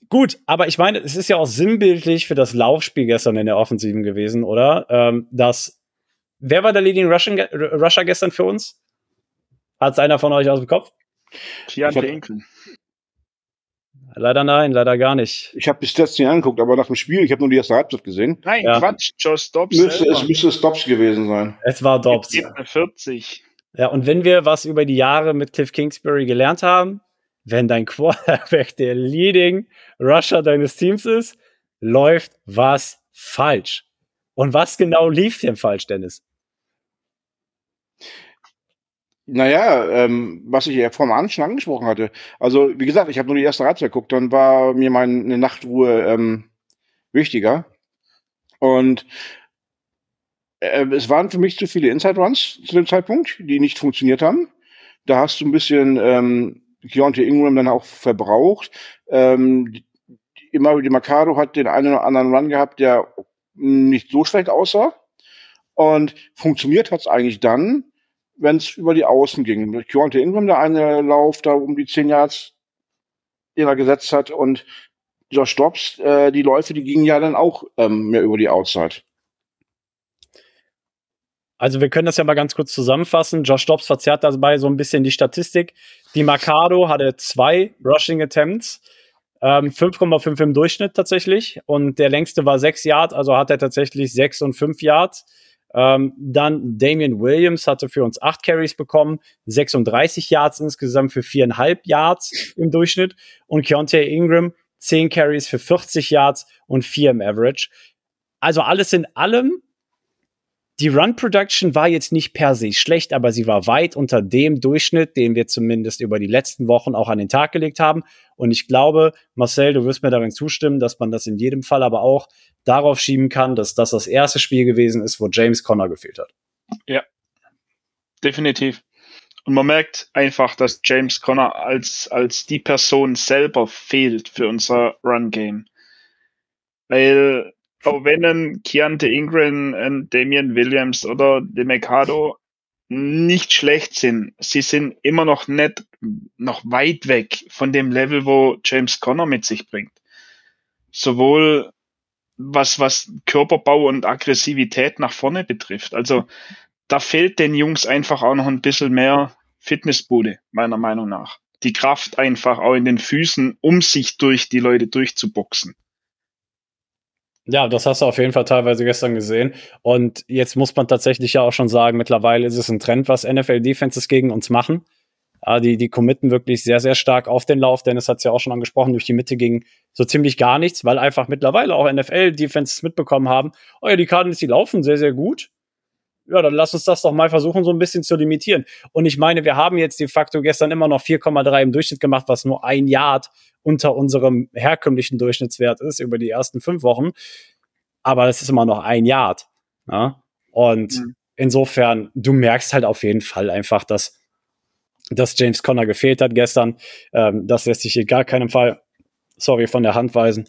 Speaker 2: Gut, aber ich meine, es ist ja auch sinnbildlich für das Laufspiel gestern in der Offensiven gewesen, oder? Ähm, dass wer war der Leading Russian, Rusher gestern für uns? Hat es einer von euch aus dem Kopf?
Speaker 4: Jan Denken.
Speaker 2: Leider nein, leider gar nicht.
Speaker 3: Ich habe bis jetzt nicht angeguckt, aber nach dem Spiel, ich habe nur die erste Halbzeit gesehen.
Speaker 4: Nein, ja. Quatsch, Josh Dobbs.
Speaker 3: Müsste, es müsste Stops gewesen sein.
Speaker 2: Es war Dobbs.
Speaker 4: 40.
Speaker 2: Ja, und wenn wir was über die Jahre mit Cliff Kingsbury gelernt haben, wenn dein Quarterback der Leading Rusher deines Teams ist, läuft was falsch. Und was genau lief denn falsch, Dennis?
Speaker 3: Naja, ähm, was ich ja vorm Anfang angesprochen hatte. Also, wie gesagt, ich habe nur die erste Halbzeit geguckt, dann war mir meine Nachtruhe ähm, wichtiger. Und äh, es waren für mich zu viele Inside Runs zu dem Zeitpunkt, die nicht funktioniert haben. Da hast du ein bisschen ähm, Keontae Ingram dann auch verbraucht. Ähm, immer die Mercado hat den einen oder anderen Run gehabt, der nicht so schlecht aussah. Und funktioniert hat's eigentlich dann, wenn es über die Außen ging. Mit Keontae Ingram, der eine Lauf da um die 10 Yards, den er gesetzt hat, und Josh Dobbs, äh, die Läufe, die gingen ja dann auch ähm, mehr über die Outside.
Speaker 2: Also wir können das ja mal ganz kurz zusammenfassen. Josh Dobbs verzerrt dabei so ein bisschen die Statistik. Die Mercado hatte zwei Rushing Attempts, ähm, 5,5 im Durchschnitt tatsächlich. Und der längste war 6 Yards, also hat er tatsächlich 6 und 5 Yards. Ähm, dann Damian Williams hatte für uns 8 Carries bekommen, 36 Yards insgesamt für 4,5 Yards im Durchschnitt. Und Keontae Ingram 10 Carries für 40 Yards und 4 im Average. Also alles in allem die Run Production war jetzt nicht per se schlecht, aber sie war weit unter dem Durchschnitt, den wir zumindest über die letzten Wochen auch an den Tag gelegt haben. Und ich glaube, Marcel, du wirst mir darin zustimmen, dass man das in jedem Fall aber auch darauf schieben kann, dass das das erste Spiel gewesen ist, wo James Conner gefehlt hat.
Speaker 4: Ja, definitiv. Und man merkt einfach, dass James Conner als, als die Person selber fehlt für unser Run-Game. Weil auch wenn ein Keontae Ingram, ein Damian Williams oder De Mercado nicht schlecht sind, sie sind immer noch nicht, noch weit weg von dem Level, wo James Conner mit sich bringt. Sowohl was, was Körperbau und Aggressivität nach vorne betrifft. Also, da fehlt den Jungs einfach auch noch ein bisschen mehr Fitnessbude, meiner Meinung nach. Die Kraft einfach auch in den Füßen, um sich durch die Leute durchzuboxen.
Speaker 2: Ja, das hast du auf jeden Fall teilweise gestern gesehen. Und jetzt muss man tatsächlich ja auch schon sagen, mittlerweile ist es ein Trend, was NFL-Defenses gegen uns machen. Die, die committen wirklich sehr, sehr stark auf den Lauf. Dennis hat es ja auch schon angesprochen, durch die Mitte ging so ziemlich gar nichts, weil einfach mittlerweile auch NFL-Defenses mitbekommen haben, oh ja, die Cardinals, die laufen sehr, sehr gut. Ja, dann lass uns das doch mal versuchen, so ein bisschen zu limitieren. Und ich meine, wir haben jetzt de facto gestern immer noch 4,3 im Durchschnitt gemacht, was nur ein Yard unter unserem herkömmlichen Durchschnittswert ist über die ersten fünf Wochen. Aber das ist immer noch ein Yard. Ja? Und mhm. insofern, du merkst halt auf jeden Fall einfach, dass, dass James Conner gefehlt hat gestern. Ähm, das lässt sich in gar keinem Fall, sorry, von der Hand weisen.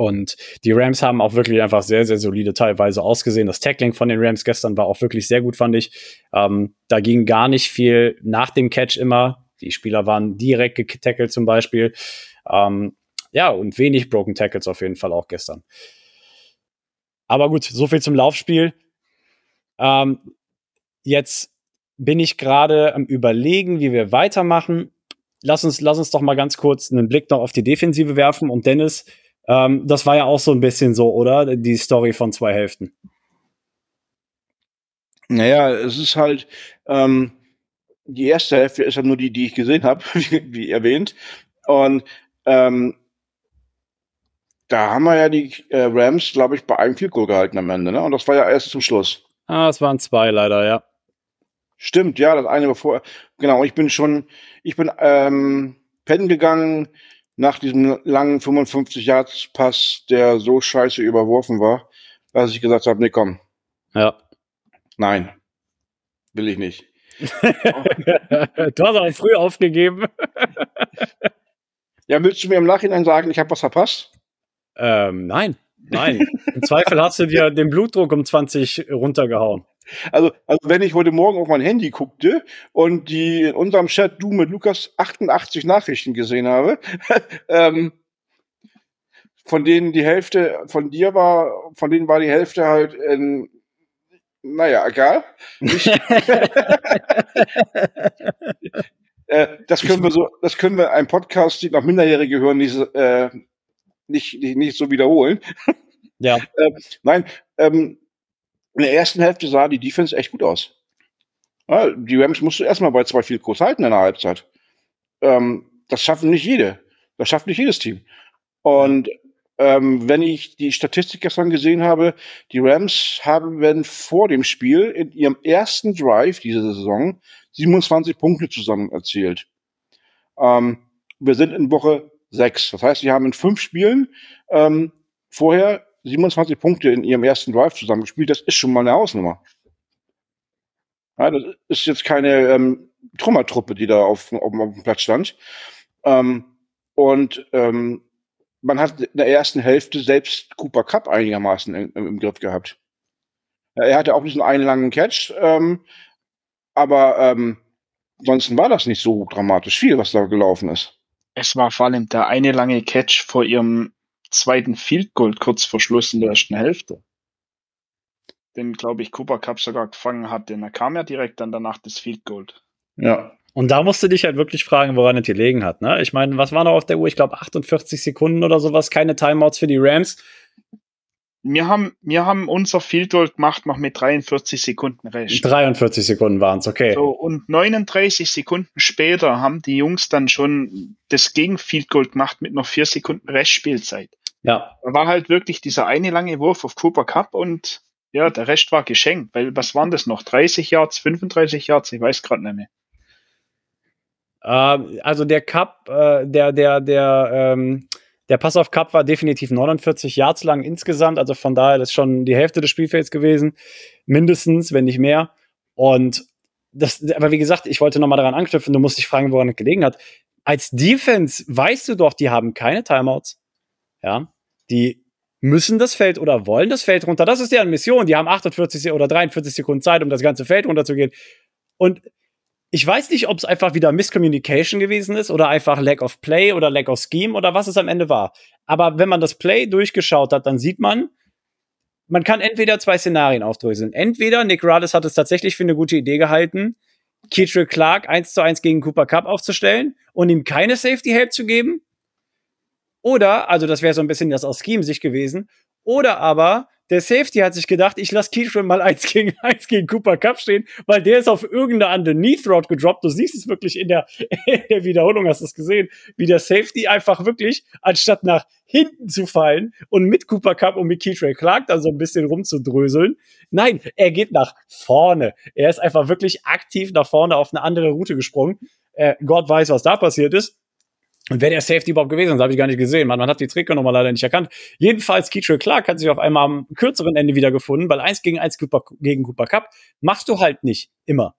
Speaker 2: Und die Rams haben auch wirklich einfach sehr, sehr solide teilweise ausgesehen. Das Tackling von den Rams gestern war auch wirklich sehr gut, fand ich. Ähm, da ging gar nicht viel nach dem Catch immer. Die Spieler waren direkt getackelt zum Beispiel. Ähm, ja, und wenig Broken Tackles auf jeden Fall auch gestern. Aber gut, so viel zum Laufspiel. Ähm, jetzt bin ich gerade am Überlegen, wie wir weitermachen. Lass uns, lass uns doch mal ganz kurz einen Blick noch auf die Defensive werfen. Und Dennis, ähm, das war ja auch so ein bisschen so, oder? Die Story von zwei Hälften.
Speaker 3: Naja, es ist halt, ähm, die erste Hälfte ist ja nur die, die ich gesehen habe, wie, wie, erwähnt. Und ähm, da haben wir ja die äh, Rams, glaube ich, bei einem Field Goal gehalten am Ende, ne? Und das war ja erst zum Schluss.
Speaker 2: Ah, es waren zwei leider, ja.
Speaker 3: Stimmt, ja, das eine war vorher. Genau, ich bin schon, ich bin ähm, pennen gegangen nach diesem langen 55 Yards Pass, der so scheiße überworfen war, dass ich gesagt habe, nee, komm.
Speaker 2: Ja.
Speaker 3: Nein. Will ich nicht.
Speaker 2: du hast auch früh aufgegeben.
Speaker 3: ja, willst du mir im Nachhinein sagen, ich habe was verpasst?
Speaker 2: Ähm, nein, nein. Im Zweifel hast du dir den Blutdruck um 20 runtergehauen.
Speaker 3: Also, also wenn ich heute Morgen auf mein Handy guckte und die in unserem Chat du mit Lukas 88 Nachrichten gesehen habe, ähm, von denen die Hälfte von dir war, von denen war die Hälfte halt in, naja, egal. äh, das können wir so, das können wir einem Podcast, die noch Minderjährige hören, nicht, äh, nicht, nicht, nicht so wiederholen.
Speaker 2: Ja.
Speaker 3: äh, nein, ähm, in der ersten Hälfte sah die Defense echt gut aus. Ja, die Rams musst du erstmal bei zwei viel kurz halten in der Halbzeit. Ähm, das schaffen nicht jede. Das schafft nicht jedes Team. Und ähm, wenn ich die Statistik gestern gesehen habe, die Rams haben vor dem Spiel in ihrem ersten Drive diese Saison 27 Punkte zusammen erzielt. Ähm, wir sind in Woche sechs. Das heißt, sie haben in fünf Spielen ähm, vorher 27 Punkte in ihrem ersten Drive zusammengespielt. Das ist schon mal eine Hausnummer. Ja, das ist jetzt keine ähm, Trümmertruppe, die da auf, auf, auf dem Platz stand. Ähm, und ähm, man hat in der ersten Hälfte selbst Cooper Cup einigermaßen im, im Griff gehabt. Ja, er hatte auch diesen einen langen Catch, ähm, aber ähm, ansonsten war das nicht so dramatisch viel, was da gelaufen ist.
Speaker 4: Es war vor allem der eine lange Catch vor ihrem zweiten Field Goal kurz vor Schluss in der ersten Hälfte. Den, glaube ich, Cooper Cup sogar gefangen hat, denn er kam ja direkt dann danach das Field Goal.
Speaker 2: Ja. Und da musst du dich halt wirklich fragen, woran es gelegen hat. Ne? Ich meine, was war noch auf der Uhr? Ich glaube 48 Sekunden oder sowas, keine Timeouts für die Rams
Speaker 4: wir haben, wir haben unser Field Goal gemacht noch mit 43 Sekunden
Speaker 2: Rest. 43 Sekunden waren es, okay.
Speaker 4: So, und 39 Sekunden später haben die Jungs dann schon das Gegenfield Goal gemacht mit noch vier Sekunden Restspielzeit.
Speaker 2: Ja.
Speaker 4: War halt wirklich dieser eine lange Wurf auf Cooper Cup und Ja, der Rest war geschenkt, weil was waren das noch? 30 Yards, 35 Yards? Ich weiß gerade nicht mehr.
Speaker 2: Ähm, also der Cup, äh, der, der, der, ähm, der Pass auf Cup war definitiv 49 Yards lang insgesamt, also von daher das ist schon die Hälfte des Spielfelds gewesen, mindestens, wenn nicht mehr. Und das, aber wie gesagt, ich wollte nochmal daran anknüpfen, du musst dich fragen, woran es gelegen hat. Als Defense weißt du doch, die haben keine Timeouts. Ja, die müssen das Feld oder wollen das Feld runter. Das ist deren Mission. Die haben 48 oder 43 Sekunden Zeit, um das ganze Feld runterzugehen. Und ich weiß nicht, ob es einfach wieder Miscommunication gewesen ist oder einfach Lack of Play oder Lack of Scheme oder was es am Ende war. Aber wenn man das Play durchgeschaut hat, dann sieht man, man kann entweder zwei Szenarien aufdröseln. Entweder Nick Rades hat es tatsächlich für eine gute Idee gehalten, Keetrill Clark eins zu eins gegen Cooper Cup aufzustellen und ihm keine Safety Help zu geben. Oder, also das wäre so ein bisschen das aus Scheme-Sicht gewesen. Oder aber der Safety hat sich gedacht, ich lasse Keyshawn mal eins gegen eins gegen Cooper Cup stehen, weil der ist auf irgendeine Underneath Route gedroppt. Du siehst es wirklich in der, in der Wiederholung, hast du es gesehen, wie der Safety einfach wirklich, anstatt nach hinten zu fallen und mit Cooper Cup und mit Keytray Clark dann so ein bisschen rumzudröseln. Nein, er geht nach vorne. Er ist einfach wirklich aktiv nach vorne auf eine andere Route gesprungen. Äh, Gott weiß, was da passiert ist. Und wer der Safety überhaupt gewesen ist, habe ich gar nicht gesehen. Man, man hat die Trikotnummer leider nicht erkannt. Jedenfalls, Keetrell Clark hat sich auf einmal am kürzeren Ende wiedergefunden, weil eins gegen eins Cooper, gegen Cooper Cup machst du halt nicht immer.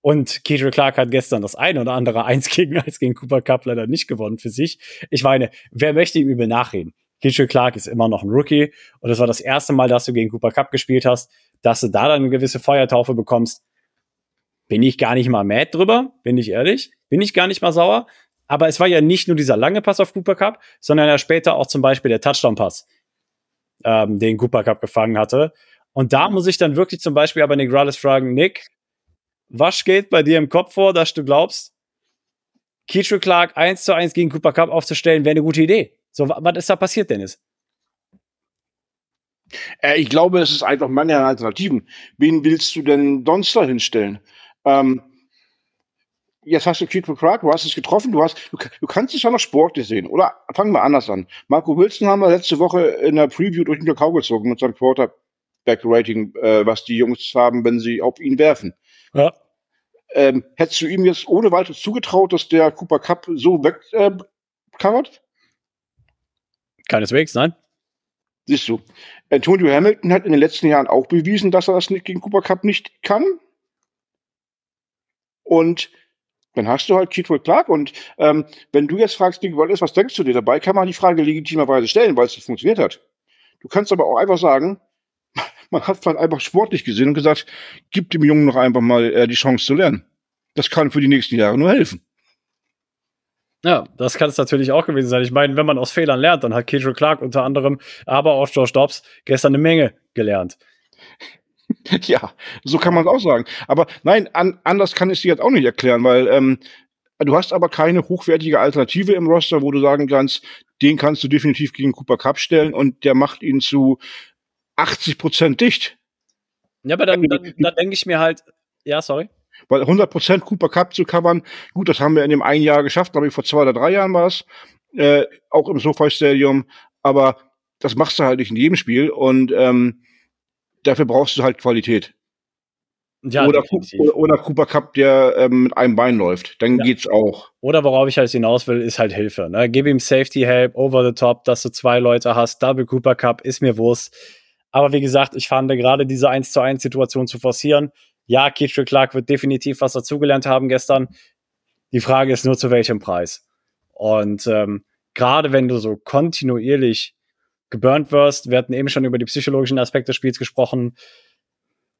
Speaker 2: Und Keetrell Clark hat gestern das eine oder andere eins gegen eins gegen Cooper Cup leider nicht gewonnen für sich. Ich meine, wer möchte ihm übel nachreden? Keetrell Clark ist immer noch ein Rookie und es war das erste Mal, dass du gegen Cooper Cup gespielt hast, dass du da dann eine gewisse Feuertaufe bekommst. Bin ich gar nicht mal mad drüber, bin ich ehrlich. Bin ich gar nicht mal sauer. Aber es war ja nicht nur dieser lange Pass auf Cooper Cup, sondern ja später auch zum Beispiel der Touchdown-Pass, ähm, den Cooper Cup gefangen hatte. Und da muss ich dann wirklich zum Beispiel aber Nick Rallis fragen, Nick, was geht bei dir im Kopf vor, dass du glaubst, Keetrell Clark 1 zu 1 gegen Cooper Cup aufzustellen, wäre eine gute Idee. So, was ist da passiert, Dennis?
Speaker 3: Äh, ich glaube, es ist einfach Mangel an Alternativen. Wen willst du denn sonst da hinstellen? Ähm, jetzt hast du Keith McCrack, du hast es getroffen, du hast, du, du kannst es ja noch sportlich sehen. Oder fangen wir anders an. Marco Wilson haben wir letzte Woche in der Preview durch den Kakao gezogen mit seinem Quarterback-Rating, äh, was die Jungs haben, wenn sie auf ihn werfen.
Speaker 2: Ja.
Speaker 3: Ähm, hättest du ihm jetzt ohne weiteres zugetraut, dass der Cooper Cup so wegcovert? Äh,
Speaker 2: Keineswegs, nein.
Speaker 3: Siehst du. Antonio Hamilton hat in den letzten Jahren auch bewiesen, dass er das gegen Cooper Cup nicht kann. Und dann hast du halt Keith Clark und ähm, wenn du jetzt fragst, was denkst du dir dabei, kann man die Frage legitimerweise stellen, weil es nicht funktioniert hat. Du kannst aber auch einfach sagen, man hat halt einfach sportlich gesehen und gesagt, gib dem Jungen noch einfach mal äh, die Chance zu lernen. Das kann für die nächsten Jahre nur helfen.
Speaker 2: Ja, das kann es natürlich auch gewesen sein. Ich meine, wenn man aus Fehlern lernt, dann hat Keith Clark unter anderem, aber auch Josh Dobbs gestern eine Menge gelernt.
Speaker 3: ja, so kann man es auch sagen. Aber nein, an, anders kann ich dir jetzt auch nicht erklären, weil ähm, du hast aber keine hochwertige Alternative im Roster, wo du sagen kannst, den kannst du definitiv gegen Cooper Cup stellen und der macht ihn zu 80 Prozent dicht.
Speaker 2: Ja, aber dann, dann, dann denke ich mir halt, ja, sorry.
Speaker 3: Weil 100 Prozent Cooper Cup zu covern, gut, das haben wir in dem einen Jahr geschafft, glaube ich, vor zwei oder drei Jahren war es, äh, auch im SoFi Stadium, aber das machst du halt nicht in jedem Spiel und ähm, dafür brauchst du halt Qualität. Ja, oder, oder, Cooper Cup, der ähm, mit einem Bein läuft. Dann ja. geht's auch.
Speaker 2: Oder worauf ich halt hinaus will, ist halt Hilfe. Ne? Gib ihm Safety Help, over the top, dass du zwei Leute hast. Double Cooper Cup ist mir Wurst. Aber wie gesagt, ich fand gerade diese 1 zu 1 Situation zu forcieren. Ja, Keith Clark wird definitiv was dazugelernt haben gestern. Die Frage ist nur, zu welchem Preis. Und ähm, gerade wenn du so kontinuierlich geburnt wirst. Wir hatten eben schon über die psychologischen Aspekte des Spiels gesprochen.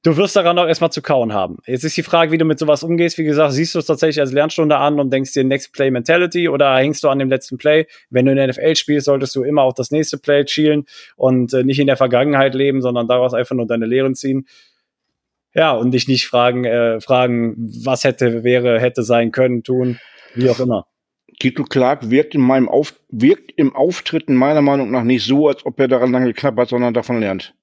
Speaker 2: Du wirst daran auch erstmal zu kauen haben. Jetzt ist die Frage, wie du mit sowas umgehst. Wie gesagt, siehst du es tatsächlich als Lernstunde an und denkst dir Next Play Mentality oder hängst du an dem letzten Play? Wenn du in der NFL spielst, solltest du immer auf das nächste Play schielen und äh, nicht in der Vergangenheit leben, sondern daraus einfach nur deine Lehren ziehen. Ja, und dich nicht fragen, äh, fragen, was hätte, wäre, hätte sein können, tun, wie auch immer.
Speaker 3: Tito Clark wirkt in meinem Auf wirkt im Auftritten meiner Meinung nach nicht so, als ob er daran lange knappert, sondern davon lernt.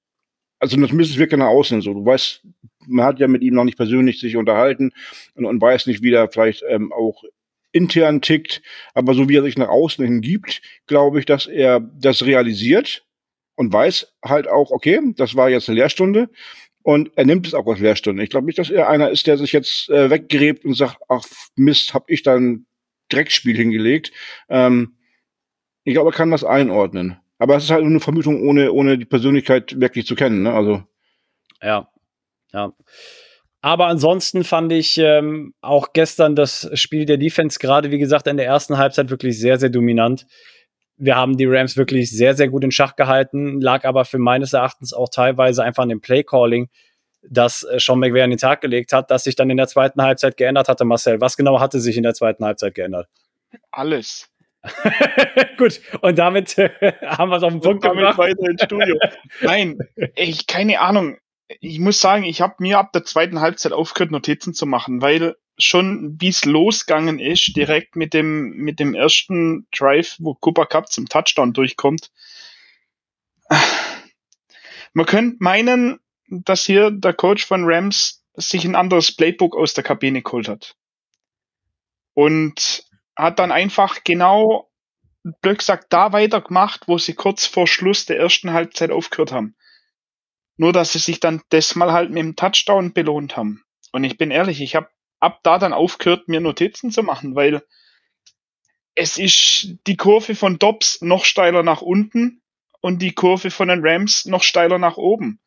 Speaker 3: Also das müsste es wirklich nach außen so. Du weißt, man hat ja mit ihm noch nicht persönlich sich unterhalten und, und weiß nicht, wie der vielleicht ähm, auch intern tickt, aber so wie er sich nach außen hin gibt, glaube ich, dass er das realisiert und weiß halt auch, okay, das war jetzt eine Lehrstunde und er nimmt es auch als Lehrstunde. Ich glaube nicht, dass er einer ist, der sich jetzt äh, weggräbt und sagt, ach Mist, hab ich da ein Dreckspiel hingelegt. Ähm, ich glaube, er kann das einordnen. Aber es ist halt nur eine Vermutung, ohne, ohne die Persönlichkeit wirklich zu kennen. Ne? Also.
Speaker 2: Ja, ja. Aber ansonsten fand ich ähm, auch gestern das Spiel der Defense gerade, wie gesagt, in der ersten Halbzeit wirklich sehr, sehr dominant. Wir haben die Rams wirklich sehr, sehr gut in Schach gehalten, lag aber für meines Erachtens auch teilweise einfach an dem Play-Calling, das äh, Sean McVay an den Tag gelegt hat, das sich dann in der zweiten Halbzeit geändert hatte, Marcel. Was genau hatte sich in der zweiten Halbzeit geändert?
Speaker 4: Alles.
Speaker 2: Gut, und damit äh, haben wir es auf den Punkt gebracht.
Speaker 4: Weiter ins Studio. Nein, ich keine Ahnung ich muss sagen, ich habe mir ab der zweiten Halbzeit aufgehört, Notizen zu machen, weil schon wie es losgegangen ist, direkt mit dem, mit dem ersten Drive, wo Cooper Cup zum Touchdown durchkommt. Man könnte meinen, dass hier der Coach von Rams sich ein anderes Playbook aus der Kabine geholt hat. Und hat dann einfach genau, blöd gesagt, da weitergemacht, wo sie kurz vor Schluss der ersten Halbzeit aufgehört haben. Nur, dass sie sich dann das mal halt mit dem Touchdown belohnt haben. Und ich bin ehrlich, ich habe ab da dann aufgehört, mir Notizen zu machen, weil es ist die Kurve von Dobbs noch steiler nach unten und die Kurve von den Rams noch steiler nach oben.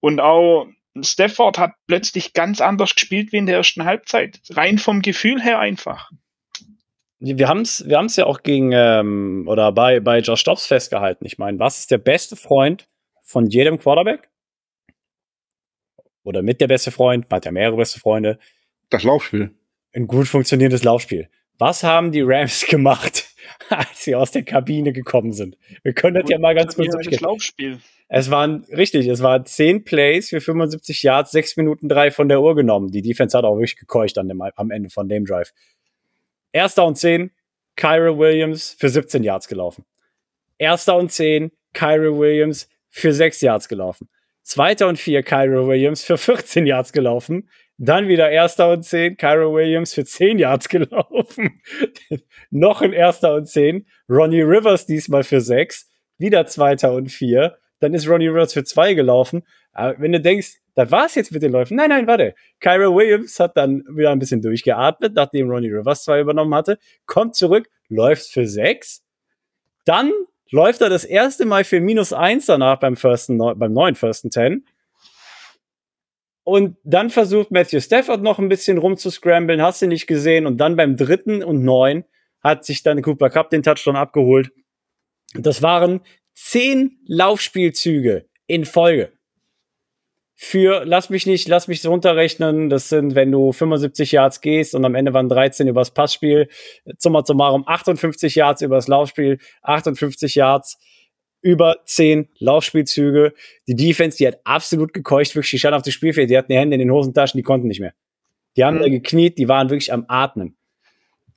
Speaker 4: Und auch Stafford hat plötzlich ganz anders gespielt wie in der ersten Halbzeit. Rein vom Gefühl her einfach.
Speaker 2: Wir haben es wir haben's ja auch gegen ähm, oder bei, bei Josh Dobbs festgehalten. Ich meine, was ist der beste Freund von jedem Quarterback. Oder mit der beste Freund, man hat ja mehrere beste Freunde.
Speaker 3: Das Laufspiel.
Speaker 2: Ein gut funktionierendes Laufspiel. Was haben die Rams gemacht, als sie aus der Kabine gekommen sind? Wir können das ja mal ganz kurz
Speaker 4: durchgehen. Laufspiel.
Speaker 2: Es waren, richtig, es waren zehn Plays für 75 Yards, sechs Minuten drei von der Uhr genommen. Die Defense hat auch wirklich gekeucht an dem, am Ende von dem Drive. Erster und zehn, Kyra Williams für 17 Yards gelaufen. Erster und zehn, Kyra Williams für sechs Yards gelaufen. Zweiter und vier, Kyro Williams für 14 Yards gelaufen. Dann wieder erster und zehn, Kyro Williams für 10 Yards gelaufen. Noch ein erster und zehn, Ronnie Rivers diesmal für sechs. Wieder zweiter und vier. Dann ist Ronnie Rivers für zwei gelaufen. Aber wenn du denkst, das war's jetzt mit den Läufen. Nein, nein, warte. Kyro Williams hat dann wieder ein bisschen durchgeatmet, nachdem Ronnie Rivers zwei übernommen hatte. Kommt zurück, läuft für sechs. Dann läuft er das erste Mal für minus eins danach beim, firsten, beim neuen First and Ten. Und dann versucht Matthew Stafford noch ein bisschen rumzuscramblen, hast du nicht gesehen. Und dann beim dritten und neun hat sich dann Cooper Cup den Touchdown abgeholt. Das waren zehn Laufspielzüge in Folge für, lass mich nicht, lass mich runterrechnen, das sind, wenn du 75 Yards gehst und am Ende waren 13 übers Passspiel, summa summarum 58 Yards übers Laufspiel, 58 Yards über 10 Laufspielzüge. Die Defense, die hat absolut gekeucht, wirklich, die stand auf dem Spielfeld, die hatten die Hände in den Hosentaschen, die konnten nicht mehr. Die haben mhm. da gekniet, die waren wirklich am Atmen.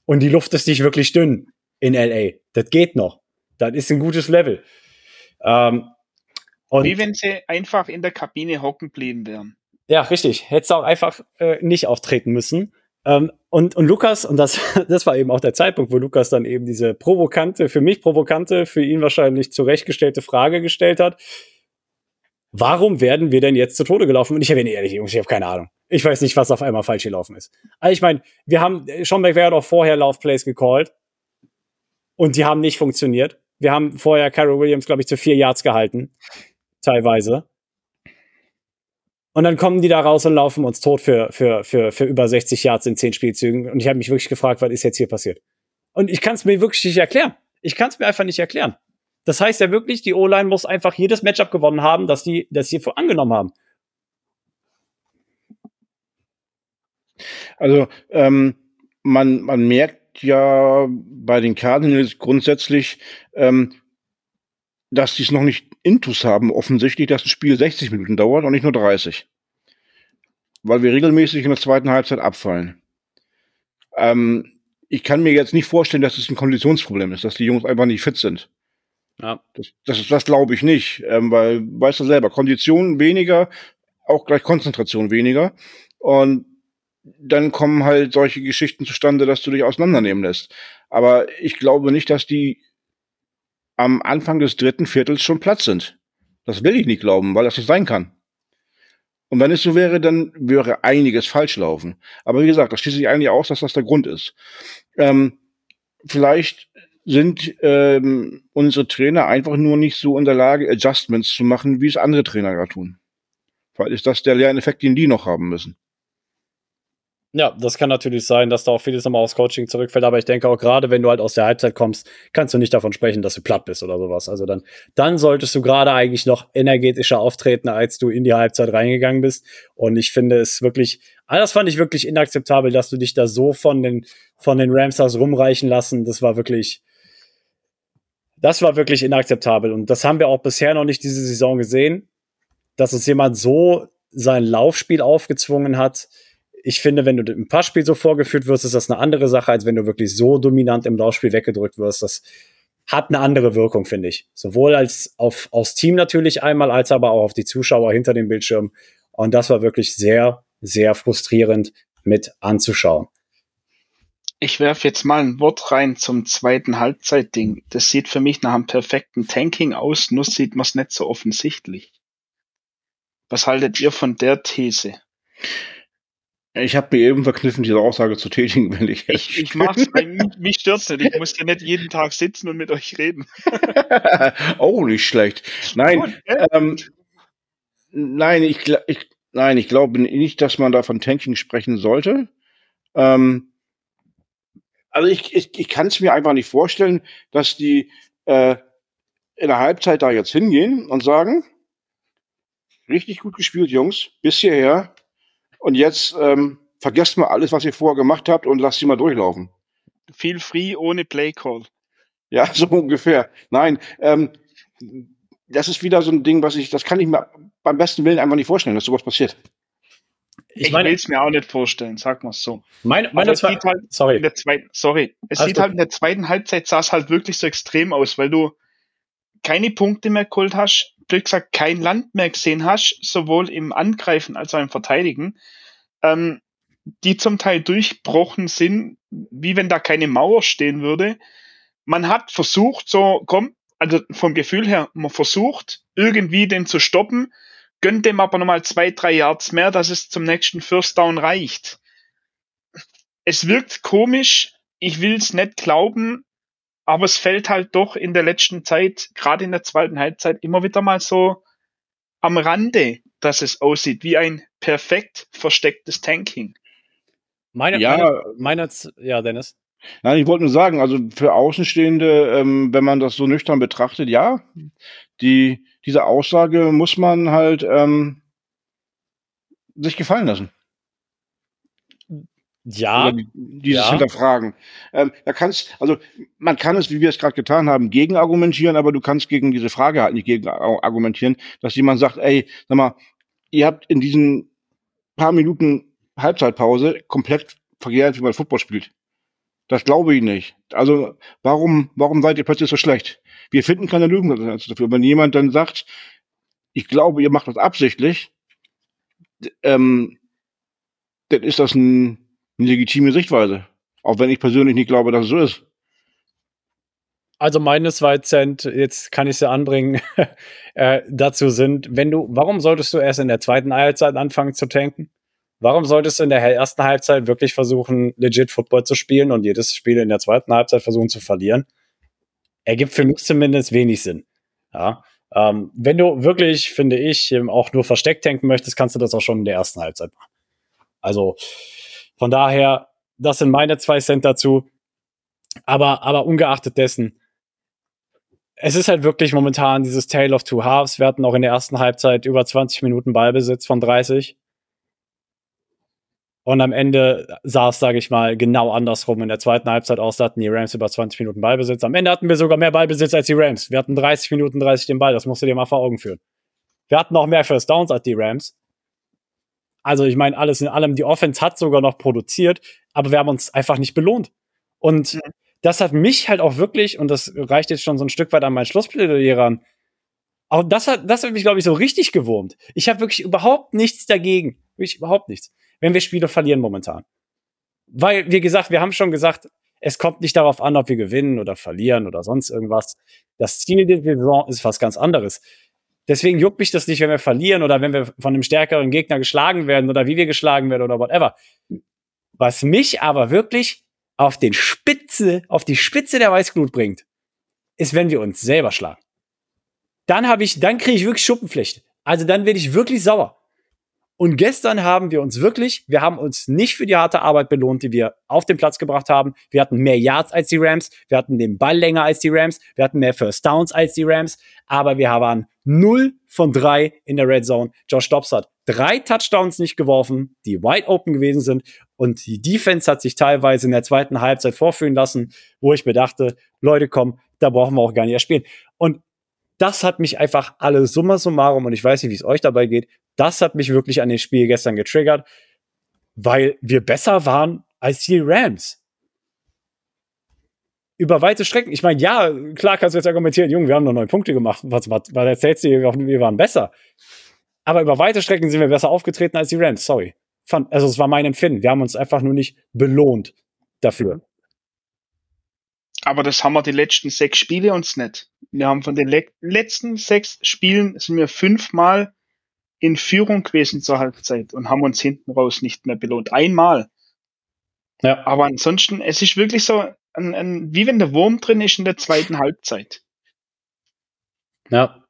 Speaker 2: Und die Luft ist nicht wirklich dünn in LA. Das geht noch. Das ist ein gutes Level. Ähm,
Speaker 4: Wie wenn sie einfach in der Kabine hocken blieben wären.
Speaker 2: Ja, richtig. Hättest auch einfach äh, nicht auftreten müssen. Ähm, und, und Lukas, und das, das war eben auch der Zeitpunkt, wo Lukas dann eben diese provokante, für mich provokante, für ihn wahrscheinlich zurechtgestellte Frage gestellt hat. Warum werden wir denn jetzt zu Tode gelaufen? Und ich habe ehrlich, Jungs, ich habe keine Ahnung. Ich weiß nicht, was auf einmal falsch gelaufen ist. Also ich meine, wir haben, Sean McVay hat auch vorher Laufplays gecallt. Und die haben nicht funktioniert. Wir haben vorher Carol Williams, glaube ich, zu vier Yards gehalten teilweise. Und dann kommen die da raus und laufen uns tot für, für, für, für über 60 Yards in 10 Spielzügen. Und ich habe mich wirklich gefragt, was ist jetzt hier passiert? Und ich kann es mir wirklich nicht erklären. Ich kann es mir einfach nicht erklären. Das heißt ja wirklich, die O-Line muss einfach jedes Matchup gewonnen haben, dass die das hier angenommen haben.
Speaker 3: Also ähm, man, man merkt ja bei den Cardinals grundsätzlich, ähm, dass die es noch nicht intus haben, offensichtlich, dass das Spiel 60 Minuten dauert und nicht nur 30. Weil wir regelmäßig in der zweiten Halbzeit abfallen. Ähm, ich kann mir jetzt nicht vorstellen, dass es ein Konditionsproblem ist, dass die Jungs einfach nicht fit sind. Ja. Das, das, das glaube ich nicht, ähm, weil, weißt du selber, Kondition weniger, auch gleich Konzentration weniger. Und dann kommen halt solche Geschichten zustande, dass du dich auseinandernehmen lässt. Aber ich glaube nicht, dass die am Anfang des dritten Viertels schon Platz sind. Das will ich nicht glauben, weil das nicht sein kann. Und wenn es so wäre, dann wäre einiges falsch laufen. Aber wie gesagt, das schließt sich eigentlich aus, dass das der Grund ist. Ähm, vielleicht sind ähm, unsere Trainer einfach nur nicht so in der Lage, Adjustments zu machen, wie es andere Trainer gerade tun. Weil ist das der Lerneffekt, den die noch haben müssen.
Speaker 2: Ja, das kann natürlich sein, dass da auch vieles nochmal aufs Coaching zurückfällt, aber ich denke auch gerade, wenn du halt aus der Halbzeit kommst, kannst du nicht davon sprechen, dass du platt bist oder sowas. Also dann, dann solltest du gerade eigentlich noch energetischer auftreten, als du in die Halbzeit reingegangen bist. Und ich finde es wirklich, all das fand ich wirklich inakzeptabel, dass du dich da so von den, von den Ramsters rumreichen lassen. Das war wirklich, das war wirklich inakzeptabel. Und das haben wir auch bisher noch nicht diese Saison gesehen, dass uns jemand so sein Laufspiel aufgezwungen hat ich finde, wenn du im Passspiel so vorgeführt wirst, ist das eine andere Sache, als wenn du wirklich so dominant im Laufspiel weggedrückt wirst. Das hat eine andere Wirkung, finde ich. Sowohl als auf, aufs Team natürlich einmal, als aber auch auf die Zuschauer hinter dem Bildschirm. Und das war wirklich sehr, sehr frustrierend mit anzuschauen.
Speaker 4: Ich werfe jetzt mal ein Wort rein zum zweiten Halbzeitding. Das sieht für mich nach einem perfekten Tanking aus, nur sieht man es nicht so offensichtlich. Was haltet ihr von der These?
Speaker 3: Ich habe mir eben verkniffen, diese Aussage zu tätigen, wenn ich
Speaker 4: Ich, ich mach's, mich stört's nicht. Ich muss ja nicht jeden Tag sitzen und mit euch reden.
Speaker 3: oh, nicht schlecht. Nein, ähm, nein, ich, ich, nein, ich glaube nicht, dass man da von Tanking sprechen sollte. Ähm, also ich, ich, ich kann es mir einfach nicht vorstellen, dass die äh, in der Halbzeit da jetzt hingehen und sagen, richtig gut gespielt, Jungs, bis hierher, und jetzt ähm, vergesst mal alles, was ihr vorher gemacht habt und lasst sie mal durchlaufen.
Speaker 4: Feel free ohne Playcall.
Speaker 3: Ja, so ungefähr. Nein, ähm, das ist wieder so ein Ding, was ich, das kann ich mir beim besten Willen einfach nicht vorstellen, dass sowas passiert.
Speaker 4: Ich, ich will es mir auch nicht vorstellen, sag mal so.
Speaker 2: Meine, meine zwei,
Speaker 4: halt sorry. In der zweiten, sorry. Es also, sieht halt in der zweiten Halbzeit sah es halt wirklich so extrem aus, weil du keine Punkte mehr geholt hast, blöd gesagt, kein Land mehr gesehen hast, sowohl im Angreifen als auch im Verteidigen, ähm, die zum Teil durchbrochen sind, wie wenn da keine Mauer stehen würde. Man hat versucht, so, komm, also vom Gefühl her, man versucht, irgendwie den zu stoppen, gönnt dem aber nochmal zwei, drei Yards mehr, dass es zum nächsten First Down reicht. Es wirkt komisch, ich will es nicht glauben, aber es fällt halt doch in der letzten Zeit, gerade in der zweiten Halbzeit, immer wieder mal so am Rande, dass es aussieht wie ein perfekt verstecktes Tanking.
Speaker 2: Meine, ja, meine, meine ja, Dennis.
Speaker 3: Nein, ich wollte nur sagen, also für Außenstehende, ähm, wenn man das so nüchtern betrachtet, ja, die, diese Aussage muss man halt ähm, sich gefallen lassen.
Speaker 2: Ja.
Speaker 3: dieses ja. Hinterfragen. Ähm, da kannst, also man kann es, wie wir es gerade getan haben, gegen argumentieren, aber du kannst gegen diese Frage halt nicht gegen argumentieren, dass jemand sagt, ey, sag mal, ihr habt in diesen paar Minuten Halbzeitpause komplett verkehrt, wie man Football spielt. Das glaube ich nicht. Also warum, warum seid ihr plötzlich so schlecht? Wir finden keine Lösung dafür. Wenn jemand dann sagt, ich glaube, ihr macht das absichtlich, ähm, dann ist das ein eine legitime Sichtweise. Auch wenn ich persönlich nicht glaube, dass es so ist.
Speaker 2: Also meine zwei Cent, jetzt kann ich sie anbringen, äh, dazu sind, wenn du, warum solltest du erst in der zweiten Halbzeit anfangen zu tanken? Warum solltest du in der ersten Halbzeit wirklich versuchen, legit Football zu spielen und jedes Spiel in der zweiten Halbzeit versuchen zu verlieren? Ergibt für mich zumindest wenig Sinn. Ja. Ähm, wenn du wirklich, finde ich, auch nur versteckt tanken möchtest, kannst du das auch schon in der ersten Halbzeit machen. Also, von daher, das sind meine zwei Cent dazu. Aber, aber ungeachtet dessen, es ist halt wirklich momentan dieses Tale of Two Halves. Wir hatten auch in der ersten Halbzeit über 20 Minuten Ballbesitz von 30. Und am Ende sah es, sage ich mal, genau andersrum. In der zweiten Halbzeit aus hatten die Rams über 20 Minuten Ballbesitz. Am Ende hatten wir sogar mehr Ballbesitz als die Rams. Wir hatten 30 Minuten 30 den Ball. Das musst du dir mal vor Augen führen. Wir hatten auch mehr First Downs als die Rams. Also ich meine, alles in allem, die Offense hat sogar noch produziert, aber wir haben uns einfach nicht belohnt. Und mhm. das hat mich halt auch wirklich, und das reicht jetzt schon so ein Stück weit an meinen Schlussplädoyer an, auch das hat, das hat mich, glaube ich, so richtig gewurmt. Ich habe wirklich überhaupt nichts dagegen. Wirklich überhaupt nichts. Wenn wir Spiele verlieren momentan. Weil, wie gesagt, wir haben schon gesagt, Es kommt nicht darauf an, ob wir gewinnen oder verlieren oder sonst irgendwas. Das Ziel der Saison ist was ganz anderes. Deswegen juckt mich das nicht, wenn wir verlieren oder wenn wir von einem stärkeren Gegner geschlagen werden oder wie wir geschlagen werden oder whatever. Was mich aber wirklich auf den Spitze, auf die Spitze der Weißglut bringt, ist, wenn wir uns selber schlagen. Dann habe ich, dann kriege ich wirklich Schuppenflechte. Also dann werde ich wirklich sauer. Und gestern haben wir uns wirklich, wir haben uns nicht für die harte Arbeit belohnt, die wir auf den Platz gebracht haben. Wir hatten mehr Yards als die Rams, wir hatten den Ball länger als die Rams, wir hatten mehr First Downs als die Rams, aber wir waren 0 von 3 in der Red Zone. Josh Dobbs hat drei Touchdowns nicht geworfen, die wide open gewesen sind und die Defense hat sich teilweise in der zweiten Halbzeit vorführen lassen, wo ich mir dachte, Leute, komm, da brauchen wir auch gar nicht erst spielen. Und das hat mich einfach alle summa summarum, und ich weiß nicht, wie es euch dabei geht, das hat mich wirklich an dem Spiel gestern getriggert, weil wir besser waren als die Rams. Über weite Strecken. Ich meine, ja, klar kannst du jetzt argumentieren, Junge, wir haben noch neun Punkte gemacht. Was, was, was erzählst du dir, wir waren besser? Aber über weite Strecken sind wir besser aufgetreten als die Rams. Sorry. Fand, also es war mein Empfinden. Wir haben uns einfach nur nicht belohnt dafür.
Speaker 4: Aber das haben wir die letzten sechs Spiele uns nicht. Wir haben von den le letzten sechs Spielen sind wir fünfmal in Führung gewesen zur Halbzeit und haben uns hinten raus nicht mehr belohnt. Einmal. Ja. Aber ansonsten, es ist wirklich so, ein, ein, wie wenn der Wurm drin ist in der zweiten Halbzeit.
Speaker 2: Ja,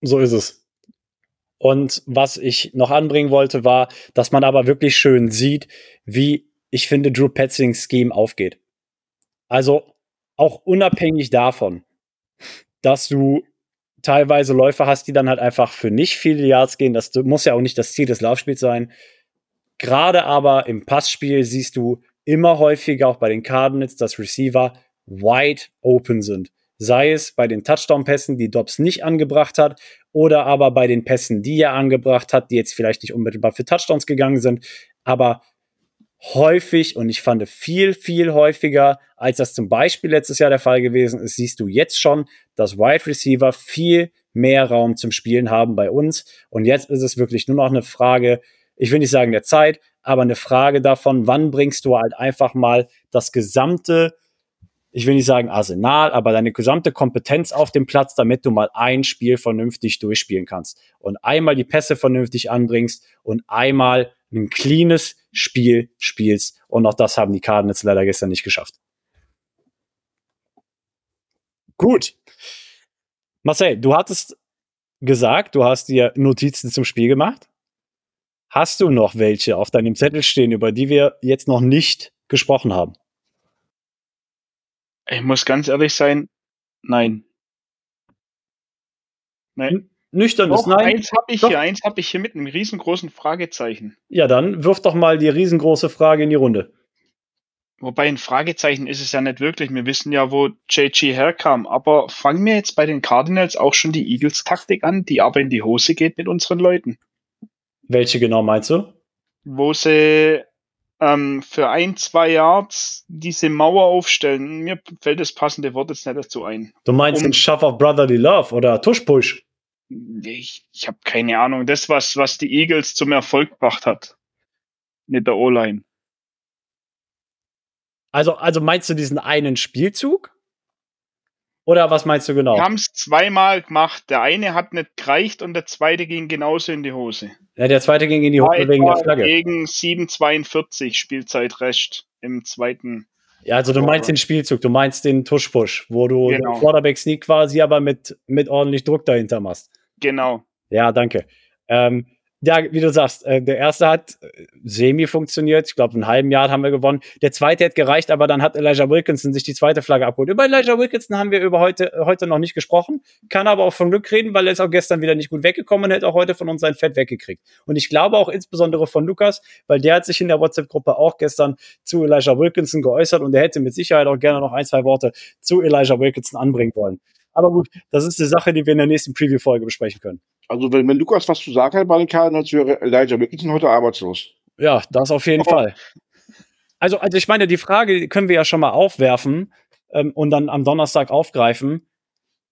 Speaker 2: so ist es. Und was ich noch anbringen wollte, war, dass man aber wirklich schön sieht, wie ich finde, Drew Petzings Scheme aufgeht. Also auch unabhängig davon, dass du teilweise Läufer hast, die dann halt einfach für nicht viele Yards gehen. Das muss ja auch nicht das Ziel des Laufspiels sein. Gerade aber im Passspiel siehst du immer häufiger auch bei den Cardinals, dass Receiver wide open sind. Sei es bei den Touchdown-Pässen, die Dobbs nicht angebracht hat, oder aber bei den Pässen, die er angebracht hat, die jetzt vielleicht nicht unmittelbar für Touchdowns gegangen sind, aber häufig und ich fand viel, viel häufiger, als das zum Beispiel letztes Jahr der Fall gewesen ist, siehst du jetzt schon, dass Wide Receiver viel mehr Raum zum Spielen haben bei uns. Und jetzt ist es wirklich nur noch eine Frage, ich will nicht sagen der Zeit, aber eine Frage davon, wann bringst du halt einfach mal das gesamte, ich will nicht sagen Arsenal, aber deine gesamte Kompetenz auf dem Platz, damit du mal ein Spiel vernünftig durchspielen kannst und einmal die Pässe vernünftig anbringst und einmal ein cleanes Spiel spielst. Und auch das haben die Cardinals leider gestern nicht geschafft. Gut. Marcel, du hattest gesagt, du hast dir Notizen zum Spiel gemacht. Hast du noch welche auf deinem Zettel stehen, über die wir jetzt noch nicht gesprochen haben?
Speaker 4: Ich muss ganz ehrlich sein, nein.
Speaker 2: Nein. Nüchternes
Speaker 4: doch, Nein. Eins habe ich doch. hier, eins habe ich hier mit einem riesengroßen Fragezeichen.
Speaker 2: Ja, dann wirf doch mal die riesengroße Frage in die Runde.
Speaker 4: Wobei ein Fragezeichen ist es ja nicht wirklich. Wir wissen ja, wo JG herkam. Aber fangen wir jetzt bei den Cardinals auch schon die Eagles-Taktik an, die aber in die Hose geht mit unseren Leuten.
Speaker 2: Welche genau meinst du?
Speaker 4: Wo sie ähm, für ein, zwei Yards diese Mauer aufstellen. Mir fällt das passende Wort jetzt nicht dazu ein.
Speaker 2: Du meinst um, den Shove of Brotherly Love oder Tush-Push?
Speaker 4: ich, ich habe keine Ahnung. Das, was, was die Eagles zum Erfolg gebracht hat. Mit der O-Line.
Speaker 2: Also, also meinst du diesen einen Spielzug? Oder was meinst du genau?
Speaker 4: Wir haben es zweimal gemacht. Der eine hat nicht gereicht und der zweite ging genauso in die Hose.
Speaker 2: Ja, der zweite ging in die Hose wegen der Flagge.
Speaker 4: Gegen 7,42 Spielzeitrest im zweiten.
Speaker 2: Ja, also du meinst den Spielzug, du meinst den Tush-Push, wo du genau. den Quarterback-Sneak quasi aber mit, mit ordentlich Druck dahinter machst.
Speaker 4: Genau.
Speaker 2: Ja, danke. Ähm, ja, wie du sagst, äh, der erste hat äh, semi funktioniert. Ich glaube, einen halben Jahr haben wir gewonnen. Der zweite hat gereicht, aber dann hat Elijah Wilkinson sich die zweite Flagge abgeholt. Über Elijah Wilkinson haben wir über heute, heute noch nicht gesprochen. Kann aber auch von Glück reden, weil er ist auch gestern wieder nicht gut weggekommen und hätte auch heute von uns sein Fett weggekriegt. Und ich glaube auch insbesondere von Lukas, weil der hat sich in der WhatsApp-Gruppe auch gestern zu Elijah Wilkinson geäußert und er hätte mit Sicherheit auch gerne noch ein, zwei Worte zu Elijah Wilkinson anbringen wollen. Aber gut, das ist eine Sache, die wir in der nächsten Preview-Folge besprechen können.
Speaker 3: Also, wenn, wenn Lukas was zu sagen hat bei den Cardinals, wäre Elijah Wilkinson heute arbeitslos.
Speaker 2: Ja, das auf jeden oh. Fall. Also, also, ich meine, die Frage können wir ja schon mal aufwerfen ähm, und dann am Donnerstag aufgreifen.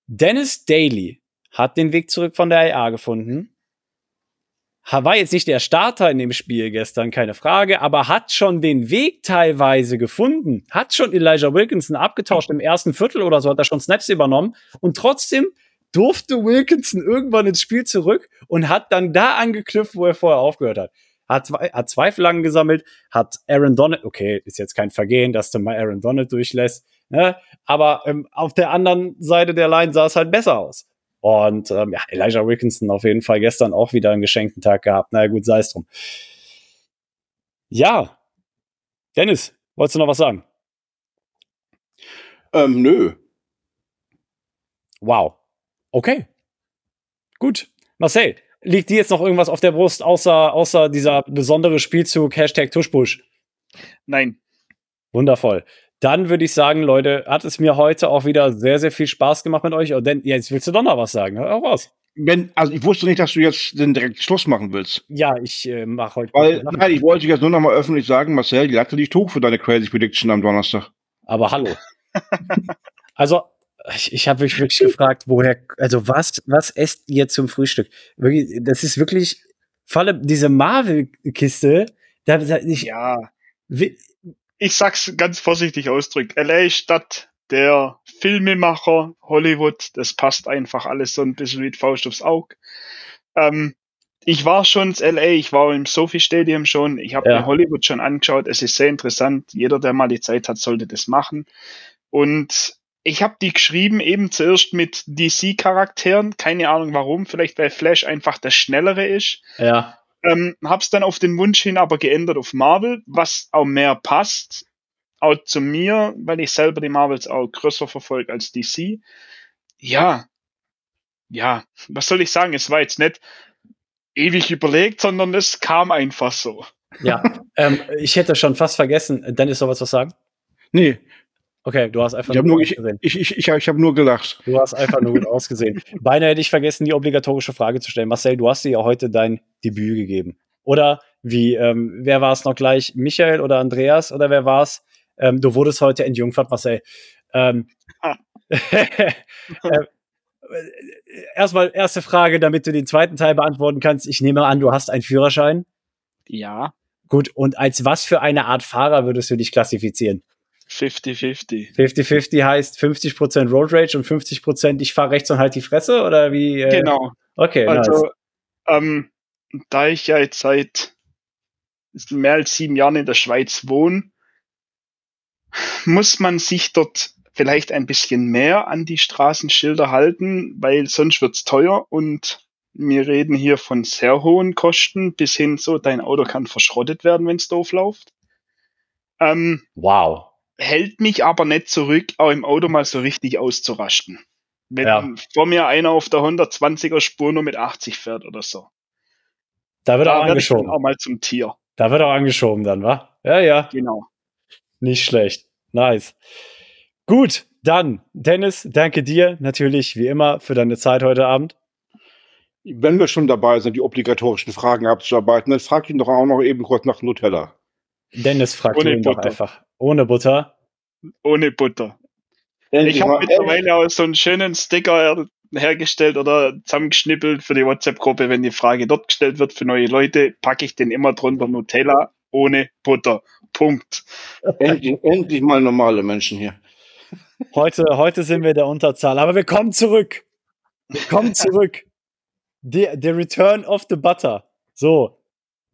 Speaker 2: Dennis Daly hat den Weg zurück von der IA gefunden. war jetzt nicht der Starter in dem Spiel gestern, keine Frage, aber hat schon den Weg teilweise gefunden. Hat schon Elijah Wilkinson abgetauscht im ersten Viertel oder so, hat er schon Snaps übernommen. Und trotzdem durfte Wilkinson irgendwann ins Spiel zurück und hat dann da angeknüpft, wo er vorher aufgehört hat. Hat zwei, hat zwei Flaggen gesammelt, hat Aaron Donald, okay, ist jetzt kein Vergehen, dass du mal Aaron Donald durchlässt, ne? aber ähm, auf der anderen Seite der Line sah es halt besser aus. Und ähm, ja, Elijah Wilkinson auf jeden Fall gestern auch wieder einen geschenkten Tag gehabt. Na naja, gut, sei es drum. Ja, Dennis, wolltest du noch was sagen?
Speaker 3: Ähm, nö.
Speaker 2: Wow. Okay. Gut. Marcel, liegt dir jetzt noch irgendwas auf der Brust, außer, außer dieser besondere Spielzug Hashtag Tushpush?
Speaker 4: Nein.
Speaker 2: Wundervoll. Dann würde ich sagen, Leute, hat es mir heute auch wieder sehr, sehr viel Spaß gemacht mit euch. Und denn, jetzt willst du doch noch was sagen. Hör auch was.
Speaker 3: Wenn, also ich wusste nicht, dass du jetzt den direkt Schluss machen willst.
Speaker 2: Ja, ich äh, mache heute.
Speaker 3: Weil, nein, ich wollte jetzt nur noch mal öffentlich sagen, Marcel, die Latte liegt hoch für deine Crazy Prediction am Donnerstag.
Speaker 2: Aber hallo. also, ich, ich habe mich wirklich gefragt, woher, also was, was esst ihr zum Frühstück? Wirklich, das ist wirklich, vor allem diese Marvel-Kiste, da, da ich,
Speaker 4: ja. Wie, ich sag's ganz vorsichtig ausdrückt. LA Stadt der Filmemacher, Hollywood, das passt einfach alles so ein bisschen wie Faust aufs Auge. Ähm, ich war schon ins LA, ich war im Sophie Stadium schon, ich habe ja. mir Hollywood schon angeschaut, es ist sehr interessant. Jeder, der mal die Zeit hat, sollte das machen. Und ich habe die geschrieben, eben zuerst mit DC-Charakteren, keine Ahnung warum, vielleicht weil Flash einfach der Schnellere ist.
Speaker 2: Ja.
Speaker 4: Ähm, hab's dann auf den Wunsch hin aber geändert auf Marvel, was auch mehr passt. Auch zu mir, weil ich selber die Marvels auch größer verfolge als DC. Ja. Ja, was soll ich sagen? Es war jetzt nicht ewig überlegt, sondern es kam einfach so.
Speaker 2: Ja, ähm, ich hätte schon fast vergessen, Dennis, soll was was sagen?
Speaker 3: Nee,
Speaker 2: Okay, du hast einfach
Speaker 3: ich nur, nur ich, ausgesehen. Ich, ich, ich, ich habe nur gelacht.
Speaker 2: Du hast einfach nur gut ausgesehen. Beinahe hätte ich vergessen, die obligatorische Frage zu stellen. Marcel, du hast dir ja heute dein Debüt gegeben. Oder wie, ähm, wer war es noch gleich? Michael oder Andreas oder wer war es? Ähm, du wurdest heute entjungfert, Marcel. Ähm, ah. äh, erstmal erste Frage, damit du den zweiten Teil beantworten kannst. Ich nehme an, du hast einen Führerschein.
Speaker 4: Ja.
Speaker 2: Gut, und als was für eine Art Fahrer würdest du dich klassifizieren?
Speaker 4: 50-50.
Speaker 2: 50-50 heißt 50% Road Rage und 50% ich fahre rechts und halt die Fresse oder wie?
Speaker 4: Äh? Genau.
Speaker 2: Okay,
Speaker 4: also, nice. ähm, da ich ja jetzt seit mehr als sieben Jahren in der Schweiz wohne, muss man sich dort vielleicht ein bisschen mehr an die Straßenschilder halten, weil sonst wird's teuer und wir reden hier von sehr hohen Kosten bis hin so, dein Auto kann verschrottet werden, wenn's doof läuft.
Speaker 2: Ähm, wow
Speaker 4: hält mich aber nicht zurück, auch im Auto mal so richtig auszurasten. Wenn ja. vor mir einer auf der 120er Spur nur mit 80 fährt oder so.
Speaker 2: Da wird da auch angeschoben.
Speaker 4: auch mal zum Tier.
Speaker 2: Da wird auch angeschoben dann, wa? Ja, ja.
Speaker 4: Genau.
Speaker 2: Nicht schlecht. Nice. Gut, dann, Dennis, danke dir natürlich wie immer für deine Zeit heute Abend.
Speaker 3: Wenn wir schon dabei sind, die obligatorischen Fragen abzuarbeiten, dann frag ihn doch auch noch eben kurz nach Nutella.
Speaker 2: Dennis fragt ihn doch einfach. Ohne Butter?
Speaker 4: Ohne Butter. Ich habe mittlerweile auch so einen schönen Sticker hergestellt oder zusammengeschnippelt für die WhatsApp-Gruppe. Wenn die Frage dort gestellt wird für neue Leute, packe ich den immer drunter Nutella ohne Butter. Punkt.
Speaker 3: Endlich, endlich mal normale Menschen hier.
Speaker 2: Heute, heute sind wir der Unterzahl, aber wir kommen zurück. Wir kommen zurück. The, the Return of the Butter. So,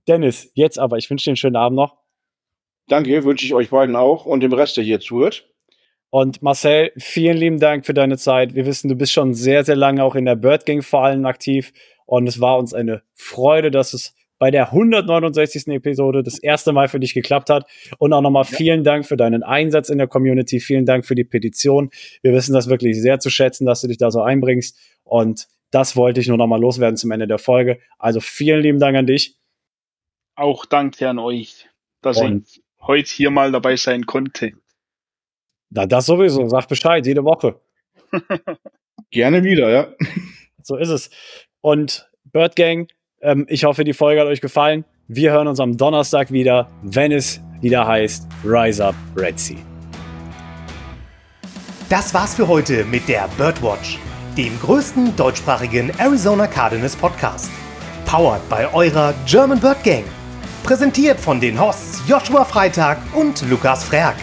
Speaker 2: Dennis, jetzt aber, ich wünsche dir einen schönen Abend noch.
Speaker 3: Danke, wünsche ich euch beiden auch und dem Rest, der hier zuhört.
Speaker 2: Und Marcel, vielen lieben Dank für deine Zeit. Wir wissen, du bist schon sehr, sehr lange auch in der Bird Gang vor allem aktiv. Und es war uns eine Freude, dass es bei der 169. Episode das erste Mal für dich geklappt hat. Und auch nochmal vielen Dank für deinen Einsatz in der Community. Vielen Dank für die Petition. Wir wissen das wirklich sehr zu schätzen, dass du dich da so einbringst. Und das wollte ich nur nochmal loswerden zum Ende der Folge. Also vielen lieben Dank an dich.
Speaker 4: Auch danke an euch, dass Und ich heute hier mal dabei sein konnte.
Speaker 2: Na, das sowieso. Sag Bescheid, jede Woche.
Speaker 3: Gerne wieder, ja.
Speaker 2: So ist es. Und Bird Gang, ähm, ich hoffe, die Folge hat euch gefallen. Wir hören uns am Donnerstag wieder, wenn es wieder heißt Rise Up Red Sea.
Speaker 1: Das war's für heute mit der Birdwatch, dem größten deutschsprachigen Arizona Cardinals Podcast. powered bei eurer German Bird Gang. Präsentiert von den Hosts Joshua Freitag und Lukas Frerk.